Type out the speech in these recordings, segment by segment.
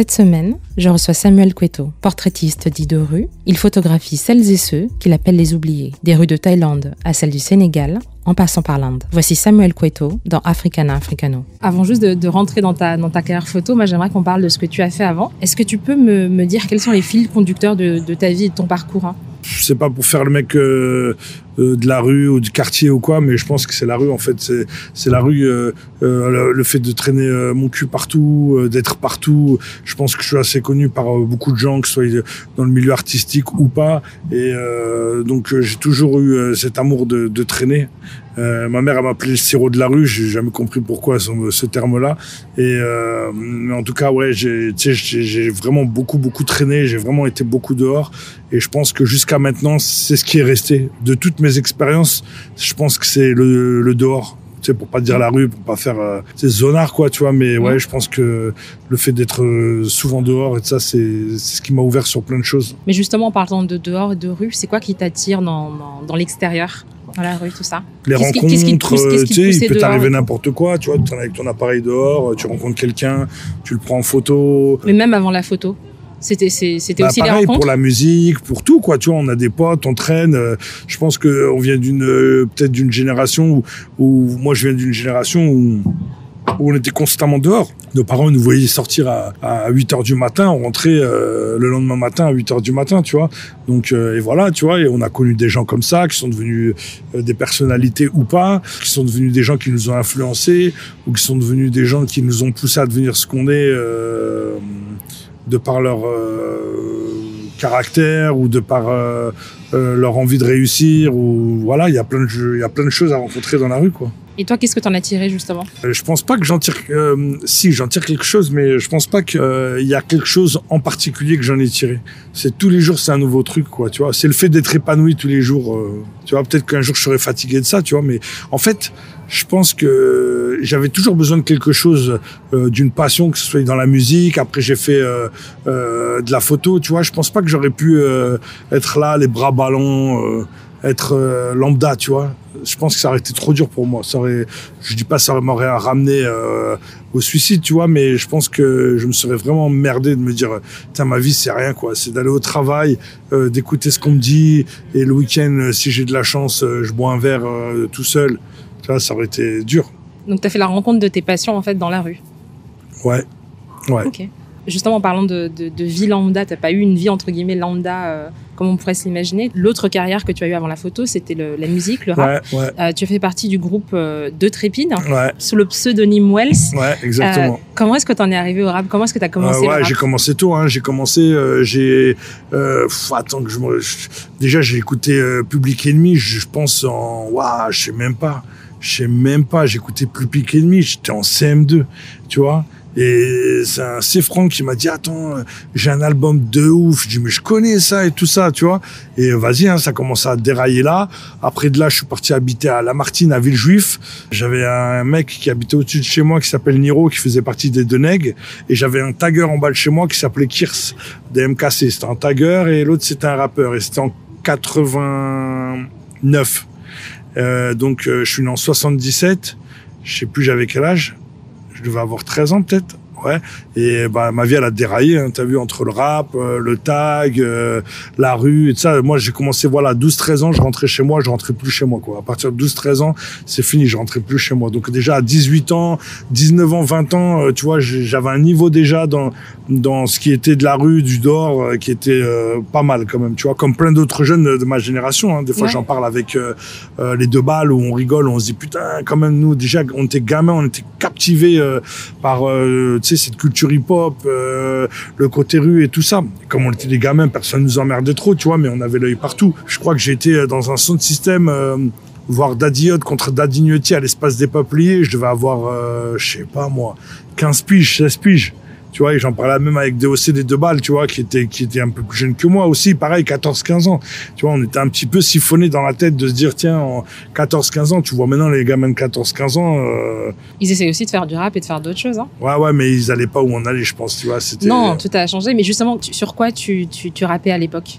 Cette semaine, je reçois Samuel Cueto, portraitiste dit de rue. Il photographie celles et ceux qu'il appelle les oubliés, des rues de Thaïlande à celles du Sénégal, en passant par l'Inde. Voici Samuel Cueto dans Africana Africano. Avant juste de, rentrer dans ta, dans ta carrière photo, moi j'aimerais qu'on parle de ce que tu as fait avant. Est-ce que tu peux me, dire quels sont les fils conducteurs de, ta vie et de ton parcours hein? C'est pas pour faire le mec euh, euh, de la rue ou du quartier ou quoi, mais je pense que c'est la rue en fait. C'est la rue, euh, euh, le, fait de traîner mon cul partout, d'être partout. Je pense que je suis assez connu par beaucoup de gens, que ce soit dans le milieu artistique ou pas. Et donc j'ai toujours eu cet amour de, de traîner. Ma mère elle m'appelait le sirop de la rue, j'ai jamais compris pourquoi ce, terme-là. Et mais en tout cas, ouais, j'ai, j'ai vraiment beaucoup beaucoup traîné, j'ai vraiment été beaucoup dehors. Et je pense que jusqu'à maintenant, c'est ce qui est resté de toutes mes expériences. Je pense que c'est le, le, dehors. Tu sais, pour pas dire la rue, pour pas faire euh, c'est zonard quoi, tu vois. Mais ouais, je pense que le fait d'être euh, souvent dehors et de ça, c'est ce qui m'a ouvert sur plein de choses. Mais justement, en parlant de dehors et de rue, c'est quoi qui t'attire dans, dans, l'extérieur? Dans la rue, tout ça. Les rencontres, tu sais, il peut t'arriver n'importe quoi, tu vois, tu es avec ton appareil dehors, tu rencontres quelqu'un, tu le prends en photo. Mais même avant la photo c'était c'était bah, aussi pareil, pour la musique, pour tout quoi. Tu vois, on a des potes, on traîne. Euh, je pense que on vient d'une euh, peut-être d'une génération où, où, moi je viens d'une génération où, on était constamment dehors. Nos parents nous voyaient sortir à, à 8 heures du matin, on rentrait euh, le lendemain matin à 8 heures du matin, tu vois. Donc et voilà, tu vois, et on a connu des gens comme ça qui sont devenus des personnalités ou pas, qui sont devenus des gens qui nous ont influencés ou qui sont devenus des gens qui nous ont poussés à devenir ce qu'on est de par leur euh, caractère ou de par euh, euh, leur envie de réussir ou voilà il y a plein de il y a plein de choses à rencontrer dans la rue quoi. Et toi, qu'est-ce que tu en as tiré justement? Je pense pas que j'en tire. si, j'en tire quelque chose, mais je pense pas qu'il y a quelque chose en particulier que j'en ai tiré. C'est tous les jours, c'est un nouveau truc, quoi. Tu vois, c'est le fait d'être épanoui tous les jours. tu vois, peut-être qu'un jour je serai fatigué de ça, tu vois, mais en fait, je pense que j'avais toujours besoin de quelque chose, euh, d'une passion, que ce soit dans la musique. Après, j'ai fait euh, euh, de la photo, tu vois. Je pense pas que j'aurais pu être là, les bras ballants, être lambda, tu vois. Je pense que ça aurait été trop dur pour moi. Ça aurait, je dis pas ça m'aurait ramené au suicide, tu vois, mais je pense que je me serais vraiment merdé de me dire, tiens, ma vie c'est rien, quoi. C'est d'aller au travail, d'écouter ce qu'on me dit, et le week-end, si j'ai de la chance, je bois un verre tout seul ça aurait été dur. Donc, tu as fait la rencontre de tes patients, en fait, dans la rue Ouais. Ouais. Ok. Justement, en parlant de, de, vie lambda, tu n'as pas eu une vie, entre guillemets, lambda, euh, comme on pourrait s'imaginer. L'autre carrière que tu as eu avant la photo, c'était la musique, le rap. Ouais, ouais. Euh, tu as fait partie du groupe euh, De Trépide, ouais. sous le pseudonyme Wells. Ouais, exactement. comment est-ce que tu en es arrivé au rap? Comment est-ce que tu as commencé Ouais, j'ai commencé tôt. Hein. J'ai commencé, j'ai... attends que je me... Déjà, j'ai écouté Public Enemy, je pense en... Waouh, je sais même pas je sais même pas, j'écoutais Pique Ennemi, j'étais en CM2, tu vois. Et c'est un. Franck qui m'a dit attends j'ai un album de ouf. Je dis mais je connais ça et tout ça tu vois. Et vas-y hein, ça commence à dérailler là. Après de là je suis parti habiter à Lamartine à Villejuif. J'avais un mec qui habitait au-dessus de chez moi qui s'appelle Niro qui faisait partie des Deneg. Et j'avais un tagger en bas de chez moi qui s'appelait Kirs des MKC c'était un tagger et l'autre c'était un rappeur. Et c'était en 89 euh, donc euh, je suis né en 77, je sais plus j'avais quel âge, je devais avoir 13 ans peut-être? Ouais. Et bah ma vie elle a déraillé, hein, t'as vu entre le rap, euh, le tag, euh, la rue et tout ça. Moi j'ai commencé voilà 12-13 ans, je rentrais chez moi, je rentrais plus chez moi quoi. À partir de 12-13 ans, c'est fini, je rentrais plus chez moi. Donc déjà à 18 ans, 19 ans, 20 ans, euh, tu vois, j'avais un niveau déjà dans dans ce qui était de la rue, du dehors, qui était pas mal quand même, tu vois, comme plein d'autres jeunes de ma génération. Hein. Des fois j'en parle avec les deux balles où on rigole, on se dit putain quand même nous déjà on était gamins, on était captivés par cette culture hip-hop, euh, le côté rue et tout ça. Comme on était des gamins, personne nous emmerdait trop, tu vois, mais on avait l'œil partout. Je crois que j'étais euh, dans un son de système, euh, voir contre Daddy à l'espace des peupliers, je devais avoir, je sais pas moi, 15 piges, 16 piges tu vois, et j'en parlais même avec DOC des deux balles, tu vois, qui était qui était un peu plus jeune que moi aussi, pareil, 14-15 ans. Tu vois, on était un petit peu siphonné dans la tête de se dire, tiens, en 14-15 ans, tu vois maintenant les gamins de 14-15 ans. Euh... Ils essayaient aussi de faire du rap et de faire d'autres choses, hein. Ouais, ouais, mais ils allaient pas où on allait, je pense, tu vois. C'était... Non, tout a changé, mais justement, sur quoi tu, tu, tu rappais à l'époque?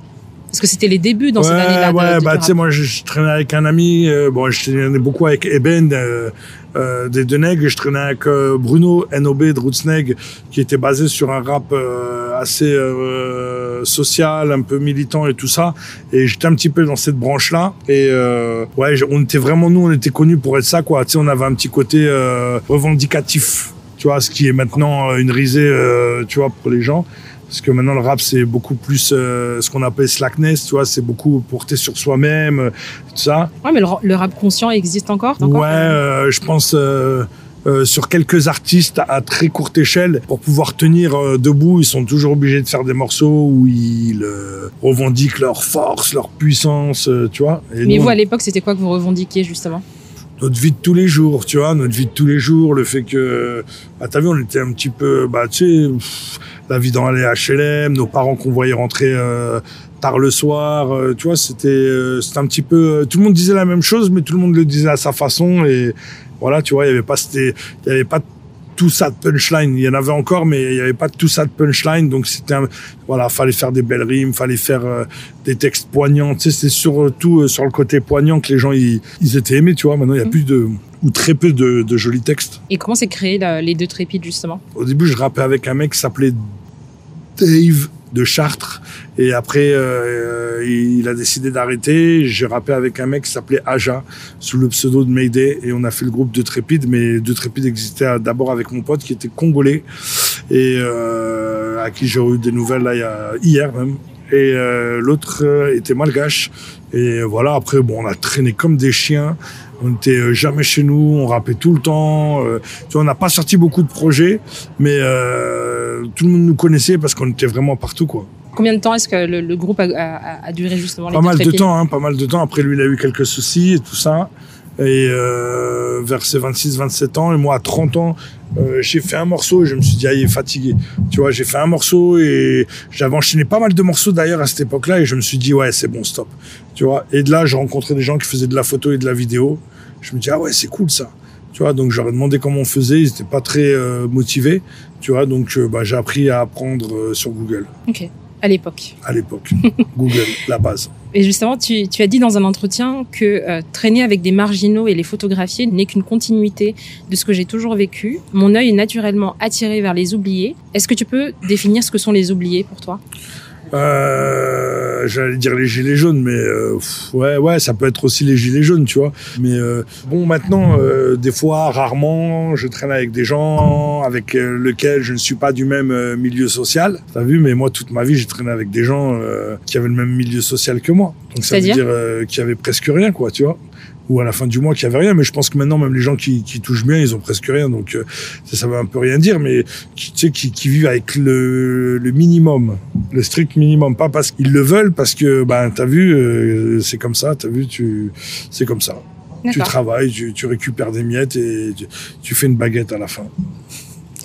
Parce que c'était les débuts dans ouais, ces années-là. Ouais, bah tu sais, moi je, traînais avec un ami. Euh, bon, je traînais beaucoup avec Eben, euh, euh, des Deneg. Je traînais avec euh, Bruno NOB de qui était basé sur un rap euh, assez euh, social, un peu militant et tout ça. Et j'étais un petit peu dans cette branche-là. Et ouais, on était vraiment nous, on était connus pour être ça, quoi. Tu sais, on avait un petit côté revendicatif, tu vois, ce qui est maintenant une risée, tu vois, pour les gens. Parce que maintenant, le rap, c'est beaucoup plus euh, ce qu'on appelle slackness, tu vois, c'est beaucoup porté sur soi-même, euh, tout ça. Ouais, mais le, le rap conscient existe encore, encore Ouais, euh, je pense euh, sur quelques artistes à très courte échelle, pour pouvoir tenir euh, debout, ils sont toujours obligés de faire des morceaux où ils euh, revendiquent leur force, leur puissance, tu vois. Et Mais nous, vous, à l'époque, c'était quoi que vous revendiquiez, justement? Notre vie de tous les jours, tu vois, notre vie de tous les jours, le fait que, bah, t'as vu, on était un petit peu, bah, tu sais, la vie dans les HLM, nos parents qu'on voyait rentrer euh, tard le soir, euh, tu vois, c'était, euh, un petit peu, euh, tout le monde disait la même chose, mais tout le monde le disait à sa façon, et voilà, tu vois, il y avait pas, il y avait pas tout ça de punchline. Il y en avait encore, mais il y avait pas tout ça de punchline. Donc c'était, un- voilà, fallait faire des belles rimes, fallait faire des textes poignants. Tu sais, c'est surtout sur le côté poignant que les gens ils, ils étaient aimés. Tu vois, maintenant il y a Mhm. plus de ou très peu de, de jolis textes. Et comment s'est créé la- les deux trépides, justement? Au début, je rappais avec un mec qui s'appelait Dave de Chartres. Et après, euh, il a décidé d'arrêter. J'ai rappé avec un mec qui s'appelait Aja, sous le pseudo de Mayday. Et on a fait le groupe De Trépides. Mais De Trépides existait d'abord avec mon pote qui était congolais. Et euh, à qui j'ai eu des nouvelles hier même. Et euh, l'autre euh, était malgache. Et voilà, après, bon, on a traîné comme des chiens. On n'était euh, jamais chez nous, on rappait tout le temps. euh, tu vois, on n'a pas sorti beaucoup de projets, mais euh, tout le monde nous connaissait parce qu'on était vraiment partout, quoi. Combien de temps est-ce que le, le groupe a, a- a duré, justement, Pas mal de temps, hein, pas mal de temps. Après, lui, il a eu quelques soucis et tout ça. Et euh, vers ses 26-27 ans, et moi à 30 ans, euh, j'ai fait un morceau et je me suis dit, ah, il est fatigué. Tu vois, j'ai fait un morceau et j'avais enchaîné pas mal de morceaux d'ailleurs à cette époque-là et je me suis dit, ouais, c'est bon, stop. Tu vois, et de là, j'ai rencontré des gens qui faisaient de la photo et de la vidéo. Je me dis, ah ouais, c'est cool ça. Tu vois, donc j'aurais demandé comment on faisait, ils étaient pas très euh, motivés. Tu vois, donc euh, bah, j'ai appris à apprendre sur Google Ok, à l'époque. à l'époque. Google, la base. Et justement, tu, as dit dans un entretien que euh, traîner avec des marginaux et les photographier n'est qu'une continuité de ce que j'ai toujours vécu. Mon œil est naturellement attiré vers les oubliés. Est-ce que tu peux définir ce que sont les oubliés pour toi? Euh, J'allais dire les gilets jaunes, mais euh, pff, ouais, ouais, ça peut être aussi les gilets jaunes, tu vois. Mais euh, bon, maintenant, euh, des fois, rarement, je traîne avec des gens avec euh, lesquels je ne suis pas du même euh, milieu social. T'as vu, mais moi, toute ma vie, j'ai traîné avec des gens euh, qui avaient le même milieu social que moi. Donc ça veut dire euh, qu'il y avait presque rien, quoi, tu vois ou à la fin du mois qu'il y avait rien. Mais je pense que maintenant même les gens qui, qui touchent bien ils ont presque rien. Donc euh, ça, ça veut un peu rien dire. Mais qui, tu sais qui, qui vivent avec le, le minimum le strict minimum. Pas parce qu'ils le veulent parce que ben t'as vu euh, c'est comme ça. T'as vu tu c'est comme ça. Tu travailles tu, tu récupères des miettes et tu, tu fais une baguette à la fin.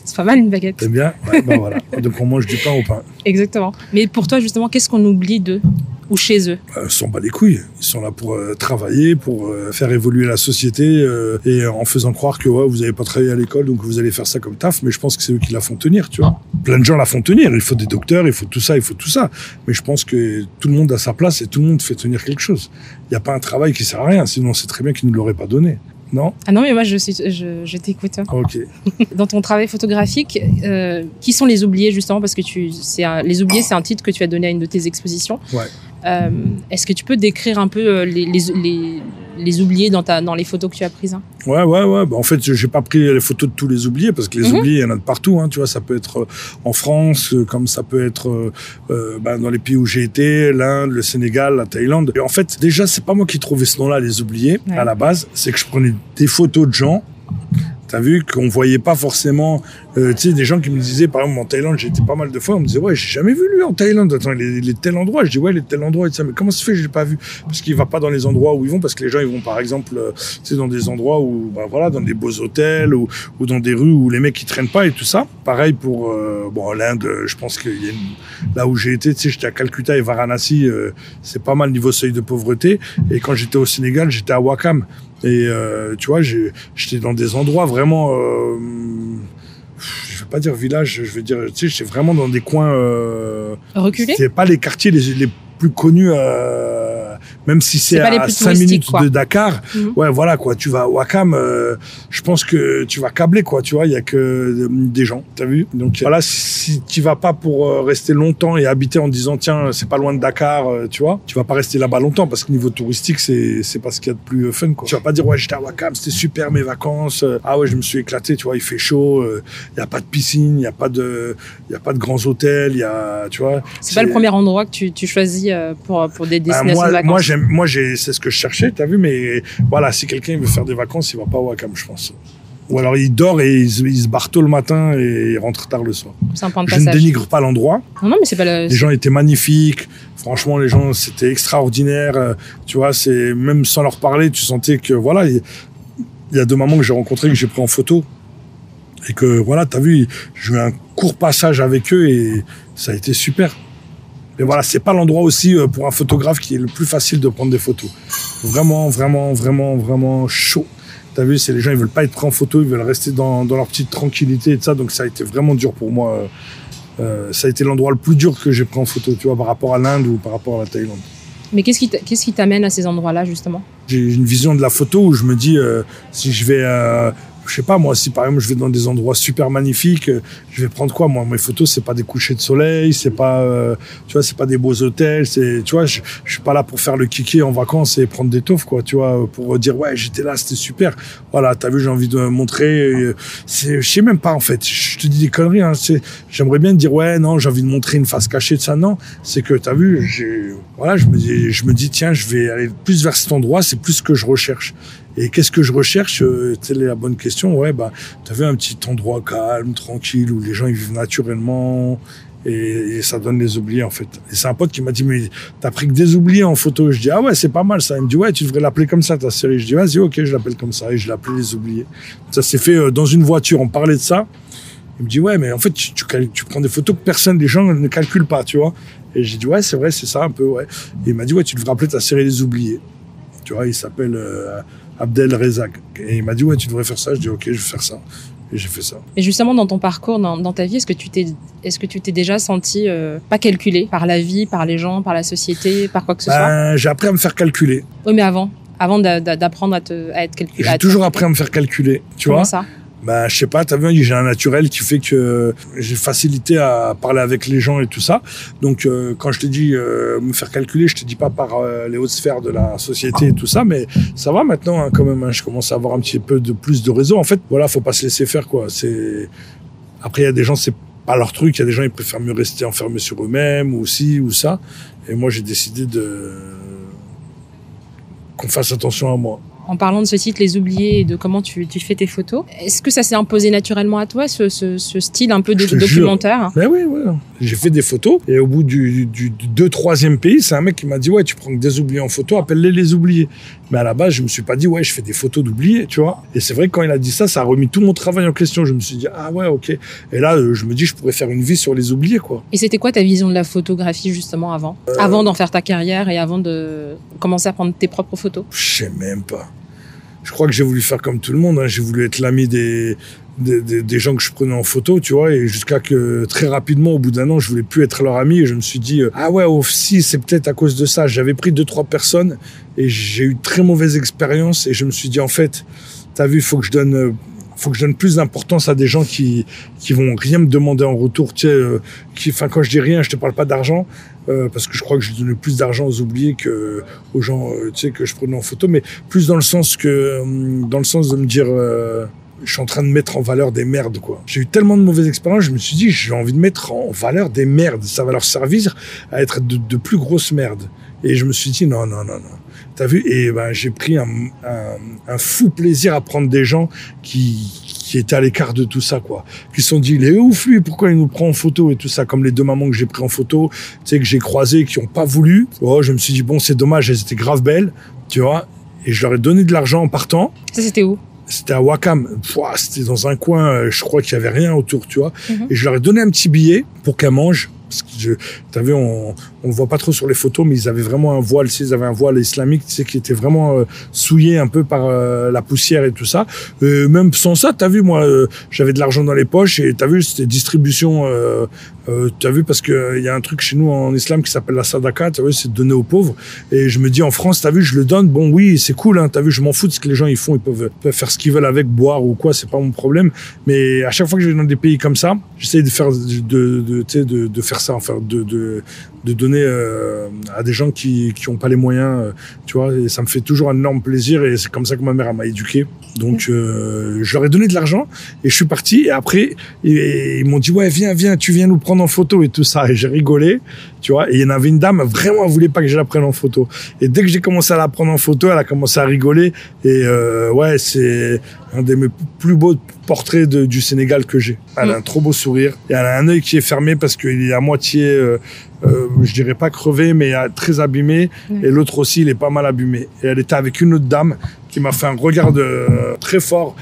C'est pas mal une baguette. t'aimes bien? Ouais, ben voilà. Donc on mange du pain au pain. Exactement. Mais pour toi, justement, qu'est-ce qu'on oublie d'eux? Ou chez eux euh, s'en bat les couilles. Ils sont là pour euh, travailler, pour euh, faire évoluer la société euh, et en faisant croire que ouais, vous n'avez pas travaillé à l'école donc vous allez faire ça comme taf. Mais je pense que c'est eux qui la font tenir, tu vois. Plein de gens la font tenir. Il faut des docteurs, il faut tout ça, il faut tout ça. Mais je pense que tout le monde a sa place et tout le monde fait tenir quelque chose. Il n'y a pas un travail qui sert à rien. Sinon, c'est très bien qu'ils ne l'auraient pas donné. Non? Ah non, mais moi, je, suis, je, je t'écoute. Ok. Dans ton travail photographique, euh, qui sont les oubliés, justement? Parce que tu, c'est un- les oubliés, c'est un titre que tu as donné à une de tes expositions. Ouais. Euh, Est-ce que tu peux décrire un peu euh, les, les, les, les oubliés dans, ta, dans les photos que tu as prises hein? Ouais, ouais, ouais. Bah, en fait, j'ai pas pris les photos de tous les oubliés parce que les Mhm. oubliés, il y en a de partout. Hein, tu vois, ça peut être euh, en France, comme ça peut être euh, bah, dans les pays où j'ai été, l'Inde, le Sénégal, la Thaïlande. Et en fait, déjà, c'est pas moi qui trouvais ce nom-là, les oubliés, Ouais. à la base. C'est que je prenais des photos de gens. T'as vu qu'on voyait pas forcément, euh, tu sais, des gens qui me disaient, par exemple, en Thaïlande, j'étais pas mal de fois, on me disait, ouais, j'ai jamais vu lui en Thaïlande. Attends, il est, tel endroit. Je dis, ouais, il est tel endroit et ça. Mais comment se fait, je l'ai pas vu? Parce qu'il va pas dans les endroits où ils vont, parce que les gens, ils vont, par exemple, euh, tu sais, dans des endroits où, bah, voilà, dans des beaux hôtels ou, ou dans des rues où les mecs, ils traînent pas et tout ça. Pareil pour, euh, bon, l'Inde, euh, je pense qu'il y a une, là où j'ai été, tu sais, j'étais à Calcutta et Varanasi, c'est pas mal niveau seuil de pauvreté. Et quand j'étais au Sénégal, j'étais à Wakam. Et tu vois, j'étais dans des endroits vraiment, vais pas dire village, je vais dire, tu sais, j'étais vraiment dans des coins. Euh, Reculés C'était pas les quartiers les, les plus connus. Euh, même si c'est à 5 minutes de Dakar. Mhm. Ouais, voilà quoi. Tu vas à Wakam, euh, je pense que tu vas câbler quoi. Tu vois, il y a que des gens. T'as vu? Donc voilà, si tu vas pas pour euh, rester longtemps et habiter en disant tiens c'est pas loin de Dakar, euh, tu vois, tu vas pas rester là-bas longtemps parce que niveau touristique c'est c'est pas ce qu'il y a de plus fun quoi. Tu vas pas dire ouais j'étais à Wakam, c'était super mes vacances. Ah ouais je me suis éclaté. Tu vois, il fait chaud. Il y a pas de piscine, il y a pas de il y a pas de grands hôtels. Il y a tu vois. C'est pas le premier endroit que tu, tu choisis pour pour des bah, destinations de vacances. Moi moi c'est ce que je cherchais, t'as vu, mais voilà, si quelqu'un veut faire des vacances, il va pas à Wakam, je pense. Ou alors il dort et il, se barre tôt le matin et il rentre tard le soir. Un point de je ne dénigre pas l'endroit. Non, mais c'est pas Les gens étaient magnifiques. Franchement, les gens, c'était extraordinaire. Euh, tu vois, c'est même sans leur parler, tu sentais que voilà, il y, a deux mamans que j'ai rencontrées que j'ai pris en photo et que voilà, t'as vu, j'ai eu un court passage avec eux et ça a été super. Mais voilà, c'est pas l'endroit aussi euh, pour un photographe qui est le plus facile de prendre des photos. Vraiment, vraiment, vraiment, vraiment chaud. T'as vu, c'est les gens, ils veulent pas être pris en photo, ils veulent rester dans, dans leur petite tranquillité et tout ça. Donc ça a été vraiment dur pour moi. Euh, euh ça a été l'endroit le plus dur que j'ai pris en photo, tu vois, par rapport à l'Inde ou par rapport à la Thaïlande. Mais qu'est-ce qui qu'est-ce qui t'amène à ces endroits-là justement? J'ai une vision de la photo où je me dis euh, si je vais euh, je sais pas moi si par exemple je vais dans des endroits super magnifiques euh, je vais prendre quoi moi? Mes photos c'est pas des couchers de soleil c'est pas euh, tu vois c'est pas des beaux hôtels c'est tu vois je, je, suis pas là pour faire le kiki en vacances et prendre des taufs quoi tu vois pour dire ouais j'étais là c'était super. Voilà t'as vu j'ai envie de montrer euh, c'est je sais même pas en fait. Je te dis des conneries hein, j'aimerais bien dire ouais non j'ai envie de montrer une face cachée de ça. Non c'est que t'as vu j'ai voilà je me dis je me dis tiens je vais aller plus vers cet endroit c'est plus ce que je recherche et qu'est-ce que je recherche Telle est la bonne question. Ouais, bah, tu avais un petit endroit calme, tranquille, où les gens ils vivent naturellement. Et, ça donne les oubliés en fait. Et c'est un pote qui m'a dit mais t'as pris que des oubliés en photo. Je dis ah ouais c'est pas mal ça. Il me dit ouais tu devrais l'appeler comme ça ta série. Je dis vas-y ok je l'appelle comme ça et je l'appelais les oubliés. Ça s'est fait euh, dans une voiture. On parlait de ça. Il me dit ouais mais en fait tu, tu, prends des photos que personne, les gens ne calculent pas tu vois. Et j'ai dit ouais c'est vrai c'est ça un peu ouais. Et il m'a dit ouais tu devrais appeler ta série les oubliés. Tu vois il s'appelle euh, Abdel Rezak. Et il m'a dit, ouais, tu devrais faire ça. Je dis, ok, je vais faire ça. Et j'ai fait ça. Et justement, dans ton parcours, dans, ta vie, est-ce que tu t'es, est-ce que tu t'es déjà senti euh, pas calculé par la vie, par les gens, par la société, par quoi que ce soit? ben, J'ai appris à me faire calculer. Oui, mais avant, avant d'apprendre à, te, à être calculé. J'ai toujours appris à me faire calculer. Tu Comment vois? ça? Bah, je sais pas, t'as vu, j'ai un naturel qui fait que j'ai facilité à parler avec les gens et tout ça. Donc, euh, quand je te dis euh, me faire calculer, je te dis pas par euh, les hautes sphères de la société et tout ça, mais ça va maintenant hein, quand même. Hein, je commence à avoir un petit peu de plus de réseau. En fait, voilà, faut pas se laisser faire quoi. C'est après il y a des gens c'est pas leur truc. Il y a des gens ils préfèrent mieux rester enfermés sur eux-mêmes ou ci ou ça. Et moi j'ai décidé de qu'on fasse attention à moi en parlant de ce site Les Oubliés et de comment tu, tu fais tes photos. Est-ce que ça s'est imposé naturellement à toi, ce, ce, ce style un peu de, documentaire? Ben oui, oui. J'ai fait des photos et au bout du, du, du deux, troisième pays, c'est un mec qui m'a dit, ouais, tu prends des oubliés en photo, appelle-les les oubliés. Mais à la base, je me suis pas dit, ouais, je fais des photos d'oubliés, tu vois. Et c'est vrai que quand il a dit ça, ça a remis tout mon travail en question. Je me suis dit, ah ouais, ok. Et là, euh, je me dis, je pourrais faire une vie sur les oubliés, quoi. Et c'était quoi ta vision de la photographie, justement, avant? Euh, Avant d'en faire ta carrière et avant de commencer à prendre tes propres photos? Je sais même pas je crois que j'ai voulu faire comme tout le monde. Hein. J'ai voulu être l'ami des, des, gens que je prenais en photo, tu vois, et jusqu'à que très rapidement, au bout d'un an, je voulais plus être leur ami et je me suis dit, euh, ah ouais, aussi, c'est peut-être à cause de ça. J'avais pris deux, trois personnes et j'ai eu très mauvaise expérience et je me suis dit, en fait, t'as vu, il faut que je donne euh, faut que je donne plus d'importance à des gens qui qui vont rien me demander en retour. Tu sais, euh, qui, enfin quand je dis rien, je te parle pas d'argent euh, parce que je crois que je donnais plus d'argent aux oubliés que aux gens, euh, tu sais, que je prenais en photo, mais plus dans le sens que dans le sens de me dire. je suis en train de mettre en valeur des merdes, quoi. J'ai eu tellement de mauvaises expériences, je me suis dit, j'ai envie de mettre en valeur des merdes. Ça va leur servir à être de plus grosses merdes. Et je me suis dit, non, non, non, non. T'as vu Et ben, j'ai pris un, un, un, fou plaisir à prendre des gens qui, qui étaient à l'écart de tout ça, quoi. Qui se sont dit, il est ouf, lui, pourquoi il nous prend en photo et tout ça, comme les deux mamans que j'ai pris en photo, tu sais, que j'ai croisées, qui ont pas voulu. Oh, je me suis dit, bon, c'est dommage, elles étaient grave belles, tu vois. Et je leur ai donné de l'argent en partant. Ça, c'était où? C'était à Wakam. C'était dans un coin, euh, je crois qu'il y avait rien autour, tu vois. Mhm. Et je leur ai donné un petit billet pour qu'elles mangent Parce que je, t'as vu, on, on voit pas trop sur les photos, mais ils avaient vraiment un voile, ils avaient un voile islamique, tu sais, qui était vraiment euh, souillé un peu par euh, la poussière et tout ça. Euh, même sans ça, t'as vu, moi, euh, j'avais de l'argent dans les poches et t'as vu, c'était distribution. T'as vu, parce que il y a un truc chez nous en islam qui s'appelle la sadaka, t'as vu, c'est donner aux pauvres. Et je me dis, en France, t'as vu, je le donne. Bon, oui, c'est cool, hein, t'as vu, je m'en fous de ce que les gens ils font, ils peuvent, faire ce qu'ils veulent avec, boire ou quoi, c'est pas mon problème. Mais à chaque fois que je vais dans des pays comme ça, j'essaie de faire, de, de, de, de faire ça, enfin, de donner euh, à des gens qui qui ont pas les moyens, euh, tu vois. Et ça me fait toujours un énorme plaisir et c'est comme ça que ma mère m'a éduqué. Donc euh, je leur ai donné de l'argent et je suis parti. Et après ils, ils m'ont dit ouais viens viens tu viens nous prendre en photo et tout ça. Et j'ai rigolé, tu vois. Et il y en avait une dame vraiment elle voulait pas que je la prenne en photo. Et dès que j'ai commencé à la prendre en photo, elle a commencé à rigoler. Et euh, ouais c'est un des mes plus beaux portraits de- du Sénégal que j'ai. Elle a un trop beau sourire et elle a un œil qui est fermé parce qu'il est à moitié, euh, euh, je dirais pas crevé, mais très abîmé. Mm. Et l'autre aussi, il est pas mal abîmé. Et elle était avec une autre dame qui m'a fait un regard de- très fort.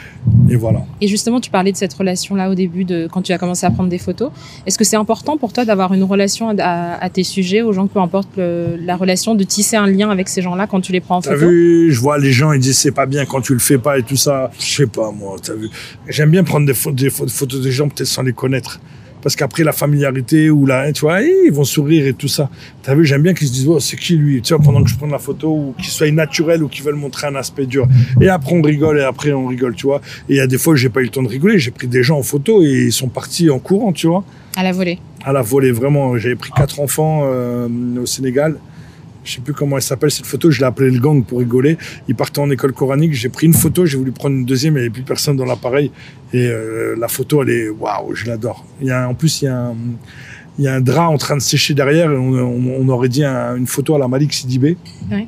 Et voilà. Et justement, tu parlais de cette relation-là au début, de quand tu as commencé à prendre des photos. Est-ce que c'est important pour toi d'avoir une relation à, à- à tes sujets, aux gens, peu importe le- la relation, de tisser un lien avec ces gens-là quand tu les prends en T'as photo? vu, je vois les gens, ils disent c'est pas bien quand tu le fais pas et tout ça. Je sais pas, moi, t'as vu. J'aime bien prendre des, des pho- photos des gens peut-être sans les connaître. Parce qu'après la familiarité ou la, tu vois, ils vont sourire et tout ça. T'as vu, j'aime bien qu'ils se disent, oh, c'est qui lui? Tu vois, pendant que je prends la photo ou qu'ils soient naturels ou qu'ils veulent montrer un aspect dur. Et après, on rigole et après, on rigole, tu vois. Et il y a des fois, j'ai pas eu le temps de rigoler. J'ai pris des gens en photo et ils sont partis en courant, tu vois à la volée à la volée, vraiment. J'avais pris quatre enfants euh, au Sénégal. Je sais plus comment elle s'appelle cette photo. Je l'ai appelé le gang pour rigoler. Ils partaient en école coranique. J'ai pris une photo. J'ai voulu prendre une deuxième. Il n'y avait plus personne dans l'appareil. Et euh, la photo, elle est waouh. Je l'adore. Il y a en plus il y a un, il y a un drap en train de sécher derrière. Et on, on- on aurait dit un- une photo à la Malik Sidibé. Ouais.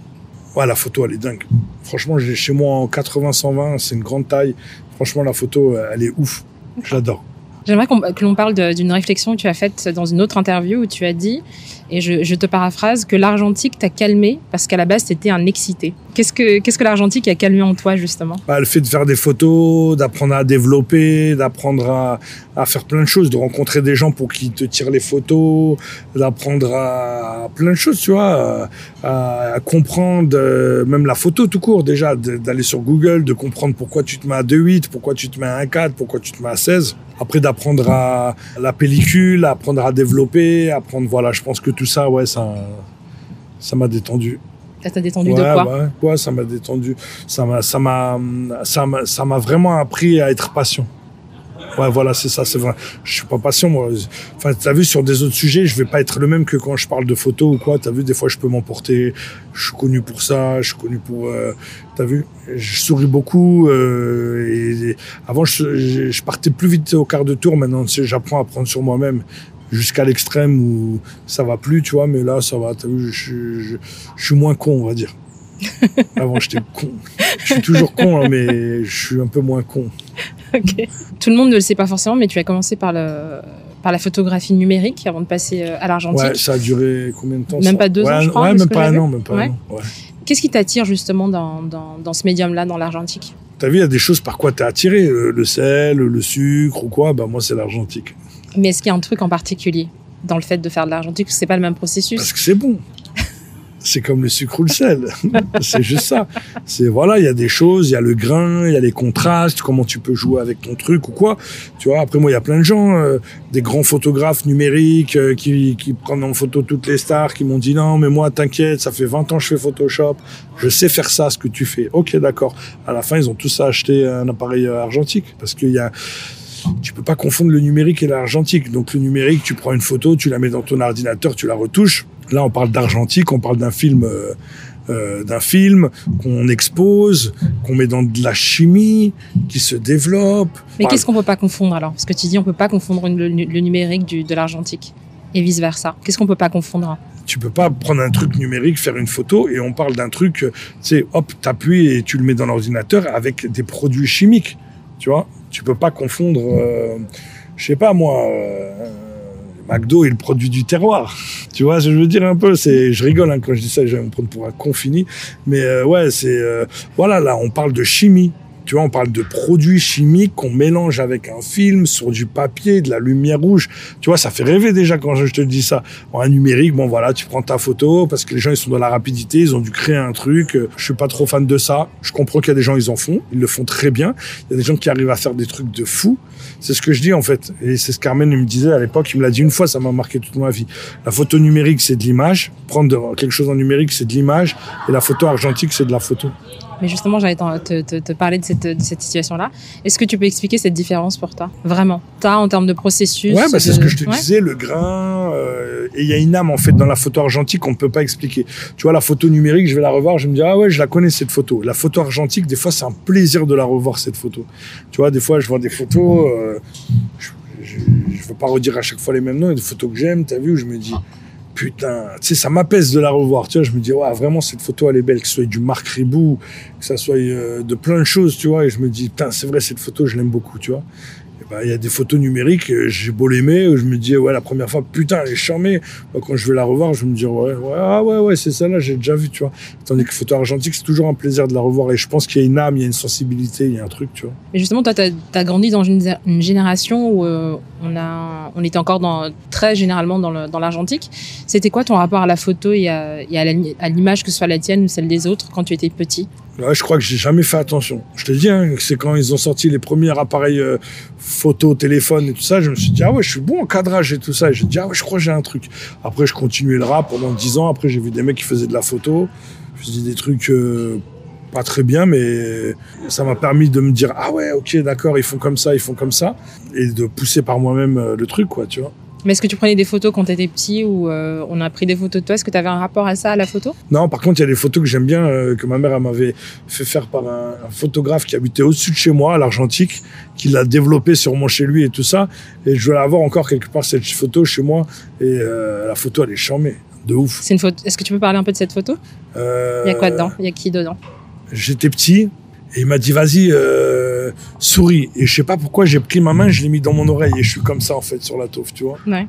Ouais, la photo, elle est dingue. Franchement, j'ai chez moi en 80-120. C'est une grande taille. Franchement, la photo, elle est ouf. Je l'adore. J'aimerais que l'on parle d'une réflexion que tu as faite dans une autre interview où tu as dit, et je, te paraphrase, que l'argentique t'a calmé parce qu'à la base, t'étais un excité. Qu'est-ce que, qu'est-ce que l'argentique a calmé en toi, justement? Bah, le fait de faire des photos, d'apprendre à développer, d'apprendre à, à faire plein de choses, de rencontrer des gens pour qui te tirent les photos, d'apprendre à plein de choses, tu vois, à, à comprendre euh, même la photo tout court déjà, d'aller sur Google, de comprendre pourquoi tu te mets à 2.8, pourquoi tu te mets à 1.4, pourquoi tu te mets à 16. Après d'apprendre à la pellicule, apprendre à développer, apprendre, voilà, je pense que tout ça, ouais, ça, ça m'a détendu. Ça t'a détendu Ouais, de quoi ouais, ouais, ça m'a détendu. Ça m'a, ça m'a, ça m'a vraiment appris à être patient. Ouais, voilà, c'est ça, c'est vrai. Je suis pas patient, moi. Enfin, t'as vu, sur des autres sujets, je vais pas être le même que quand je parle de photos ou quoi. T'as vu, des fois, je peux m'emporter. Je suis connu pour ça, je suis connu pour, euh, t'as vu, je souris beaucoup, euh, et, et avant, je, partais plus vite au quart de tour. Maintenant, j'apprends à prendre sur moi-même jusqu'à l'extrême où ça va plus, tu vois, mais là, ça va, t'as vu, je, je, je suis moins con, on va dire. Avant, j'étais con. Je suis toujours con, hein, mais je suis un peu moins con. Ok. Tout le monde ne le sait pas forcément, mais tu as commencé par, le, par la photographie numérique avant de passer euh, à l'argentique. Ouais, ça a duré combien de temps Même pas deux ouais, ans, je crois, Ouais, même pas un an, même pas un an. Ouais. Qu'est-ce qui t'attire justement dans, dans, dans ce médium-là, dans l'argentique? T'as vu, il y a des choses par quoi t'es attiré. euh, Le sel, le sucre ou quoi? Bah, moi, c'est l'argentique. Mais est-ce qu'il y a un truc en particulier dans le fait de faire de l'argentique? Parce que c'est pas le même processus? Parce que c'est bon. C'est comme le sucre ou le sel. c'est juste ça. C'est voilà, il y a des choses, il y a le grain, il y a les contrastes, comment tu peux jouer avec ton truc ou quoi. Tu vois, après moi, il y a plein de gens, euh, des grands photographes numériques euh, qui, qui prennent en photo toutes les stars, qui m'ont dit non, mais moi, t'inquiète, ça fait 20 ans que je fais Photoshop, je sais faire ça, ce que tu fais. Ok, d'accord. À la fin, ils ont tous acheté un appareil euh, argentique parce qu'il y a tu peux pas confondre le numérique et l'argentique. Donc le numérique, tu prends une photo, tu la mets dans ton ordinateur, tu la retouches. Là, on parle d'argentique, on parle d'un film, euh, euh, d'un film qu'on expose, qu'on met dans de la chimie, qui se développe. Mais qu'est-ce qu'on peut pas confondre alors? Parce que tu dis on peut pas confondre une- le, le numérique du, de l'argentique et vice versa. Qu'est-ce qu'on peut pas confondre? Tu peux pas prendre un truc numérique, faire une photo, et on parle d'un truc, euh, tu sais, hop, t'appuies et tu le mets dans l'ordinateur avec des produits chimiques. Tu vois, tu peux pas confondre, euh, je sais pas moi. euh, McDo est le produit du terroir. Tu vois, je veux dire un peu, c'est, je rigole hein, quand je dis ça, je vais me prendre pour un con fini, mais euh, ouais, c'est, euh, voilà, là, on parle de chimie. Tu vois, on parle de produits chimiques qu'on mélange avec un film sur du papier, de la lumière rouge. Tu vois, ça fait rêver déjà quand je te dis ça. En numérique, bon voilà, tu prends ta photo parce que les gens ils sont dans la rapidité, ils ont dû créer un truc. Je suis pas trop fan de ça. Je comprends qu'il y a des gens ils en font, ils le font très bien. Il y a des gens qui arrivent à faire des trucs de fou. C'est ce que je dis en fait. Et c'est ce qu'Armen me disait à l'époque. Il me l'a dit une fois, ça m'a marqué toute ma vie. La photo numérique, c'est de l'image. Prendre quelque chose en numérique, c'est de l'image. Et la photo argentique, c'est de la photo. Mais justement, j'allais te, te, te, parler de cette, de cette situation-là. Est-ce que tu peux expliquer cette différence pour toi? Vraiment Toi, en termes de processus Ouais, bah, c'est ce que je te disais, le grain. Euh, et il y a une âme, en fait, dans la photo argentique qu'on ne peut pas expliquer. Tu vois, la photo numérique, je vais la revoir, je me dis, ah ouais, je la connais, cette photo. La photo argentique, des fois, c'est un plaisir de la revoir, cette photo. Tu vois, des fois, je vois des photos, euh, je ne veux pas redire à chaque fois les mêmes noms, il y a des photos que j'aime, t'as vu, où je me dis putain, tu sais, ça m'apaise de la revoir. Tu vois, je me dis, ouais, vraiment, cette photo, elle est belle, que ce soit du Marc Ribou, que ça soit euh, de plein de choses, tu vois. Et je me dis, putain, c'est vrai, cette photo, je l'aime beaucoup, tu vois. Bah, il y a des photos numériques, euh, j'ai beau l'aimer, je me dis, ouais, la première fois, putain, elle est charmée. Bah, quand je vais la revoir, je me dis, ouais, ouais, ah ouais, ouais, c'est ça là, j'ai déjà vu, tu vois. Tandis que photo argentique, c'est toujours un plaisir de la revoir. Et je pense qu'il y a une âme, il y a une sensibilité, il y a un truc, tu vois. Mais justement, toi, tu as, grandi dans une, génération où euh, on, a, on était encore dans, très généralement dans l'argentique. C'était quoi ton rapport à la photo et à, à l'image, que ce soit la tienne ou celle des autres, quand tu étais petit? Ouais, je crois que j'ai jamais fait attention. Je te dis, hein, c'est quand ils ont sorti les premiers appareils euh, photo, téléphone et tout ça, je me suis dit, ah ouais, je suis bon en cadrage et tout ça. Et j'ai dit, ah ouais, je crois que j'ai un truc. Après, je continuais le rap pendant dix ans. Après, j'ai vu des mecs qui faisaient de la photo. Je faisais des trucs euh, pas très bien, mais ça m'a permis de me dire, ah ouais, ok, d'accord, ils font comme ça, ils font comme ça. Et de pousser par moi-même euh, le truc, quoi, tu vois. Mais est-ce que tu prenais des photos quand tu étais petit ou euh, on a pris des photos de toi? Est-ce que tu avais un rapport à ça, à la photo? Non, par contre, il y a des photos que j'aime bien, euh, que ma mère m'avait fait faire par un, photographe qui habitait au-dessus de chez moi, à l'Argentique, qui l'a développé sûrement chez lui et tout ça. Et je veux avoir encore quelque part cette photo chez moi. Et euh, la photo, elle est charmée, de ouf. C'est une photo. Est-ce que tu peux parler un peu de cette photo? Il y a quoi dedans? Il y a qui dedans? J'étais petit et il m'a dit vas-y euh, souris. Et je sais pas pourquoi j'ai pris ma main je l'ai mis dans mon oreille. Et je suis comme ça en fait sur la taufe tu vois. Ouais.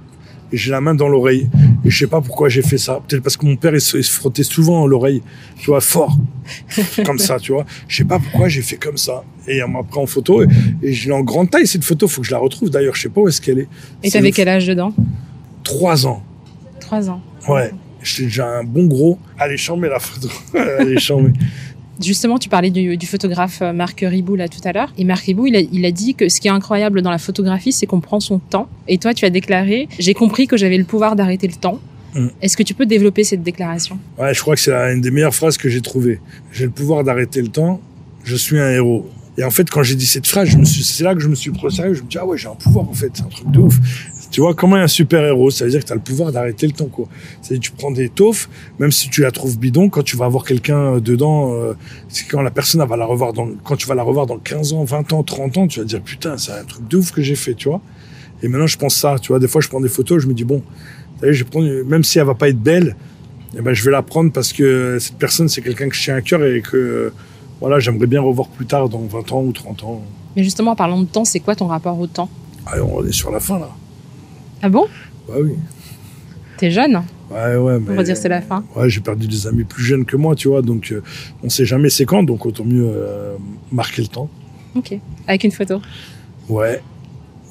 et j'ai la main dans l'oreille. Et je sais pas pourquoi j'ai fait ça. Peut-être parce que mon père il se, frottait souvent l'oreille tu vois fort. Comme ça tu vois. Je sais pas pourquoi j'ai fait comme ça. Et on m'a pris en photo. Et, je l'ai en grande taille cette photo. Faut que je la retrouve d'ailleurs. Je sais pas où est-ce qu'elle est. Et t'avais quel âge dedans? Trois ans. Trois ans. Ouais. J'étais déjà un bon gros. Allez chambrer la photo. Allez chambrer Justement, tu parlais du, photographe euh, Marc Ribou là tout à l'heure. Et Marc Ribou, il a, dit que ce qui est incroyable dans la photographie, c'est qu'on prend son temps. Et toi, tu as déclaré, j'ai compris que j'avais le pouvoir d'arrêter le temps. Mm. Est-ce que tu peux développer cette déclaration? Ouais, je crois que c'est une des meilleures phrases que j'ai trouvées. J'ai le pouvoir d'arrêter le temps. Je suis un héros. Et en fait, quand j'ai dit cette phrase, c'est là que je me suis pris au sérieux. Je me dis, ah ouais, j'ai un pouvoir, en fait. C'est un truc de ouf. Tu vois, comment un super-héros, ça veut dire que tu as le pouvoir d'arrêter le temps, quoi. C'est-à-dire tu prends des taufes, même si tu la trouves bidon, quand tu vas avoir quelqu'un euh, dedans, euh, c'est quand la personne va la revoir dans, quand tu vas la revoir dans 15 ans, 20 ans, 30 ans, tu vas dire, putain, c'est un truc de ouf que j'ai fait, tu vois. Et maintenant, je pense ça, tu vois. Des fois, je prends des photos, je me dis, bon, je prends, même si elle va pas être belle, eh ben, je vais la prendre parce que cette personne, c'est quelqu'un que je tiens à cœur et que, voilà, j'aimerais bien revoir plus tard, dans 20 ans ou 30 ans. Mais justement, en parlant de temps, c'est quoi ton rapport au temps? Ah, On est sur la fin, là. Ah bon? Bah oui. T'es jeune Ouais, ouais. Mais... On va dire c'est la fin. Ouais, j'ai perdu des amis plus jeunes que moi, tu vois, donc euh, on sait jamais c'est quand, donc autant mieux euh, marquer le temps. Ok. Avec une photo? Ouais.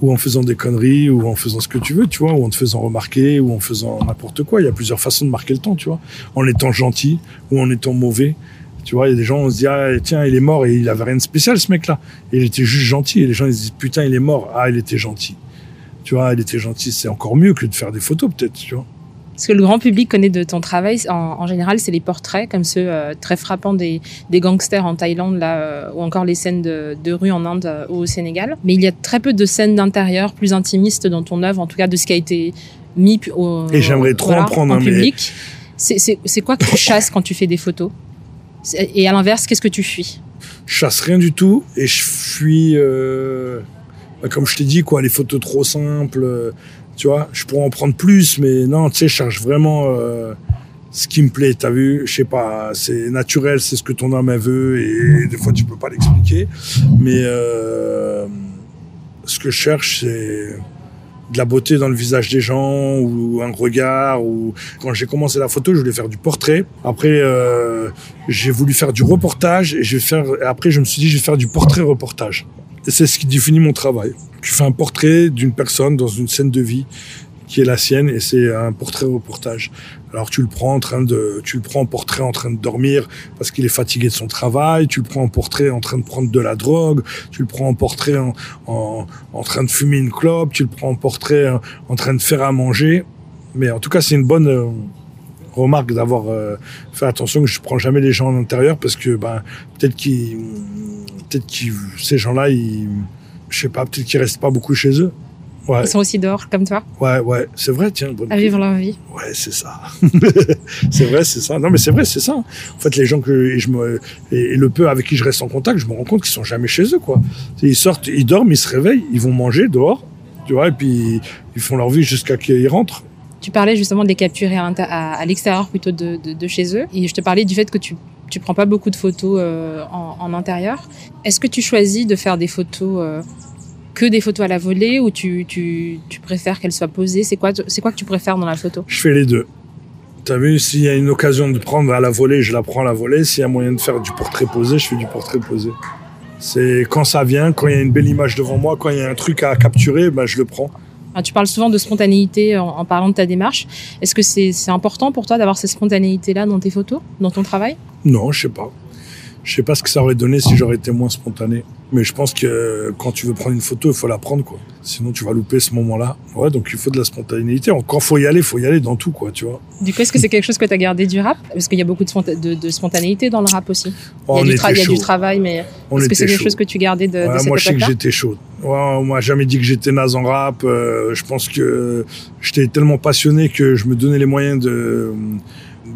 Ou en faisant des conneries, ou en faisant ce que tu veux, tu vois, ou en te faisant remarquer, ou en faisant n'importe quoi. Il y a plusieurs façons de marquer le temps, tu vois. En étant gentil, ou en étant mauvais. Tu vois, il y a des gens, on se dit, ah, tiens, il est mort et il avait rien de spécial, ce mec-là. Il était juste gentil. Et les gens, ils se disent, putain, il est mort. Ah, il était gentil. Tu vois, il était gentil. C'est encore mieux que de faire des photos, peut-être, tu vois. Ce que le grand public connaît de ton travail, en, général, c'est les portraits, comme ceux euh, très frappants des, gangsters en Thaïlande, là, euh, ou encore les scènes de, rue en Inde euh, ou au Sénégal. Mais il y a très peu de scènes d'intérieur plus intimistes dans ton œuvre, en tout cas de ce qui a été mis au, Et j'aimerais trop en prendre un public. C'est quoi que tu chasses quand tu fais des photos? Et à l'inverse, qu'est-ce que tu fuis? Je chasse rien du tout et je fuis. Bah, comme je t'ai dit, quoi, les photos trop simples, euh, tu vois, je pourrais en prendre plus, mais non, tu sais, je cherche vraiment euh, ce qui me plaît, t'as vu, je sais pas, c'est naturel, c'est ce que ton âme veut, et des fois tu peux pas l'expliquer, mais euh, ce que je cherche, c'est de la beauté dans le visage des gens ou un regard. Ou quand j'ai commencé la photo, je voulais faire du portrait. Après, j'ai voulu faire du reportage et je vais faire. Après, je me suis dit, je vais faire du portrait-reportage. C'est ce qui définit mon travail. Tu fais un portrait d'une personne dans une scène de vie qui est la sienne et c'est un portrait reportage. Alors tu le prends en train de, tu le prends en portrait en train de dormir parce qu'il est fatigué de son travail, tu le prends en portrait en train de prendre de la drogue, tu le prends en portrait en, en, en train de fumer une clope, tu le prends en portrait en, en train de faire à manger. Mais en tout cas, c'est une bonne euh, remarque d'avoir euh, fait attention que je prends jamais les gens à l'intérieur parce que ben peut-être qu'ils, peut-être qu'ils, ces gens-là, ils, je sais pas, peut-être qu'ils restent pas beaucoup chez eux. Ouais. Ils sont aussi dehors comme toi, Ouais, ouais, c'est vrai, tiens. bonne à vivre leur vie. Ouais, c'est ça. c'est vrai, c'est ça. Non, mais c'est vrai, c'est ça. En fait, les gens que et je me et, et le peu avec qui je reste en contact, je me rends compte qu'ils sont jamais chez eux, quoi. Ils sortent, ils dorment, ils se réveillent, ils vont manger dehors, tu vois, et puis ils font leur vie jusqu'à qu'ils rentrent. Tu parlais justement de les capturer à, à- l'extérieur plutôt de, de- chez eux. Et je te parlais du fait que tu tu prends pas beaucoup de photos euh, en, intérieur. Est-ce que tu choisis de faire des photos euh, que des photos à la volée ou tu, tu, tu préfères qu'elles soient posées? C'est quoi, c'est quoi que tu préfères dans la photo? Je fais les deux. T'as vu, s'il y a une occasion de prendre à la volée, je la prends à la volée. S'il y a moyen de faire du portrait posé, je fais du portrait posé. C'est quand ça vient, quand il y a une belle image devant moi, quand il y a un truc à capturer, ben je le prends. Alors, Tu parles souvent de spontanéité en, parlant de ta démarche. Est-ce que c'est c'est important pour toi d'avoir cette spontanéité-là dans tes photos, dans ton travail? Non, je sais pas. Je sais pas ce que ça aurait donné si j'aurais été moins spontané. Mais je pense que quand tu veux prendre une photo, il faut la prendre, quoi. Sinon, tu vas louper ce moment-là. Ouais, donc il faut de la spontanéité. Quand faut y aller, faut y aller dans tout, quoi, tu vois. Du coup, est-ce que c'est quelque chose que tu as gardé du rap? Parce qu'il y a beaucoup de, sponta- de, de spontanéité dans le rap aussi. Oh, il y a, on du, il y a du travail, mais est-ce que c'est quelque chose que tu gardais de, de Ouais, cette moi, je sais que j'étais chaud. Ouais, on m'a jamais dit que j'étais naze en rap. Euh, je pense que j'étais tellement passionné que je me donnais les moyens de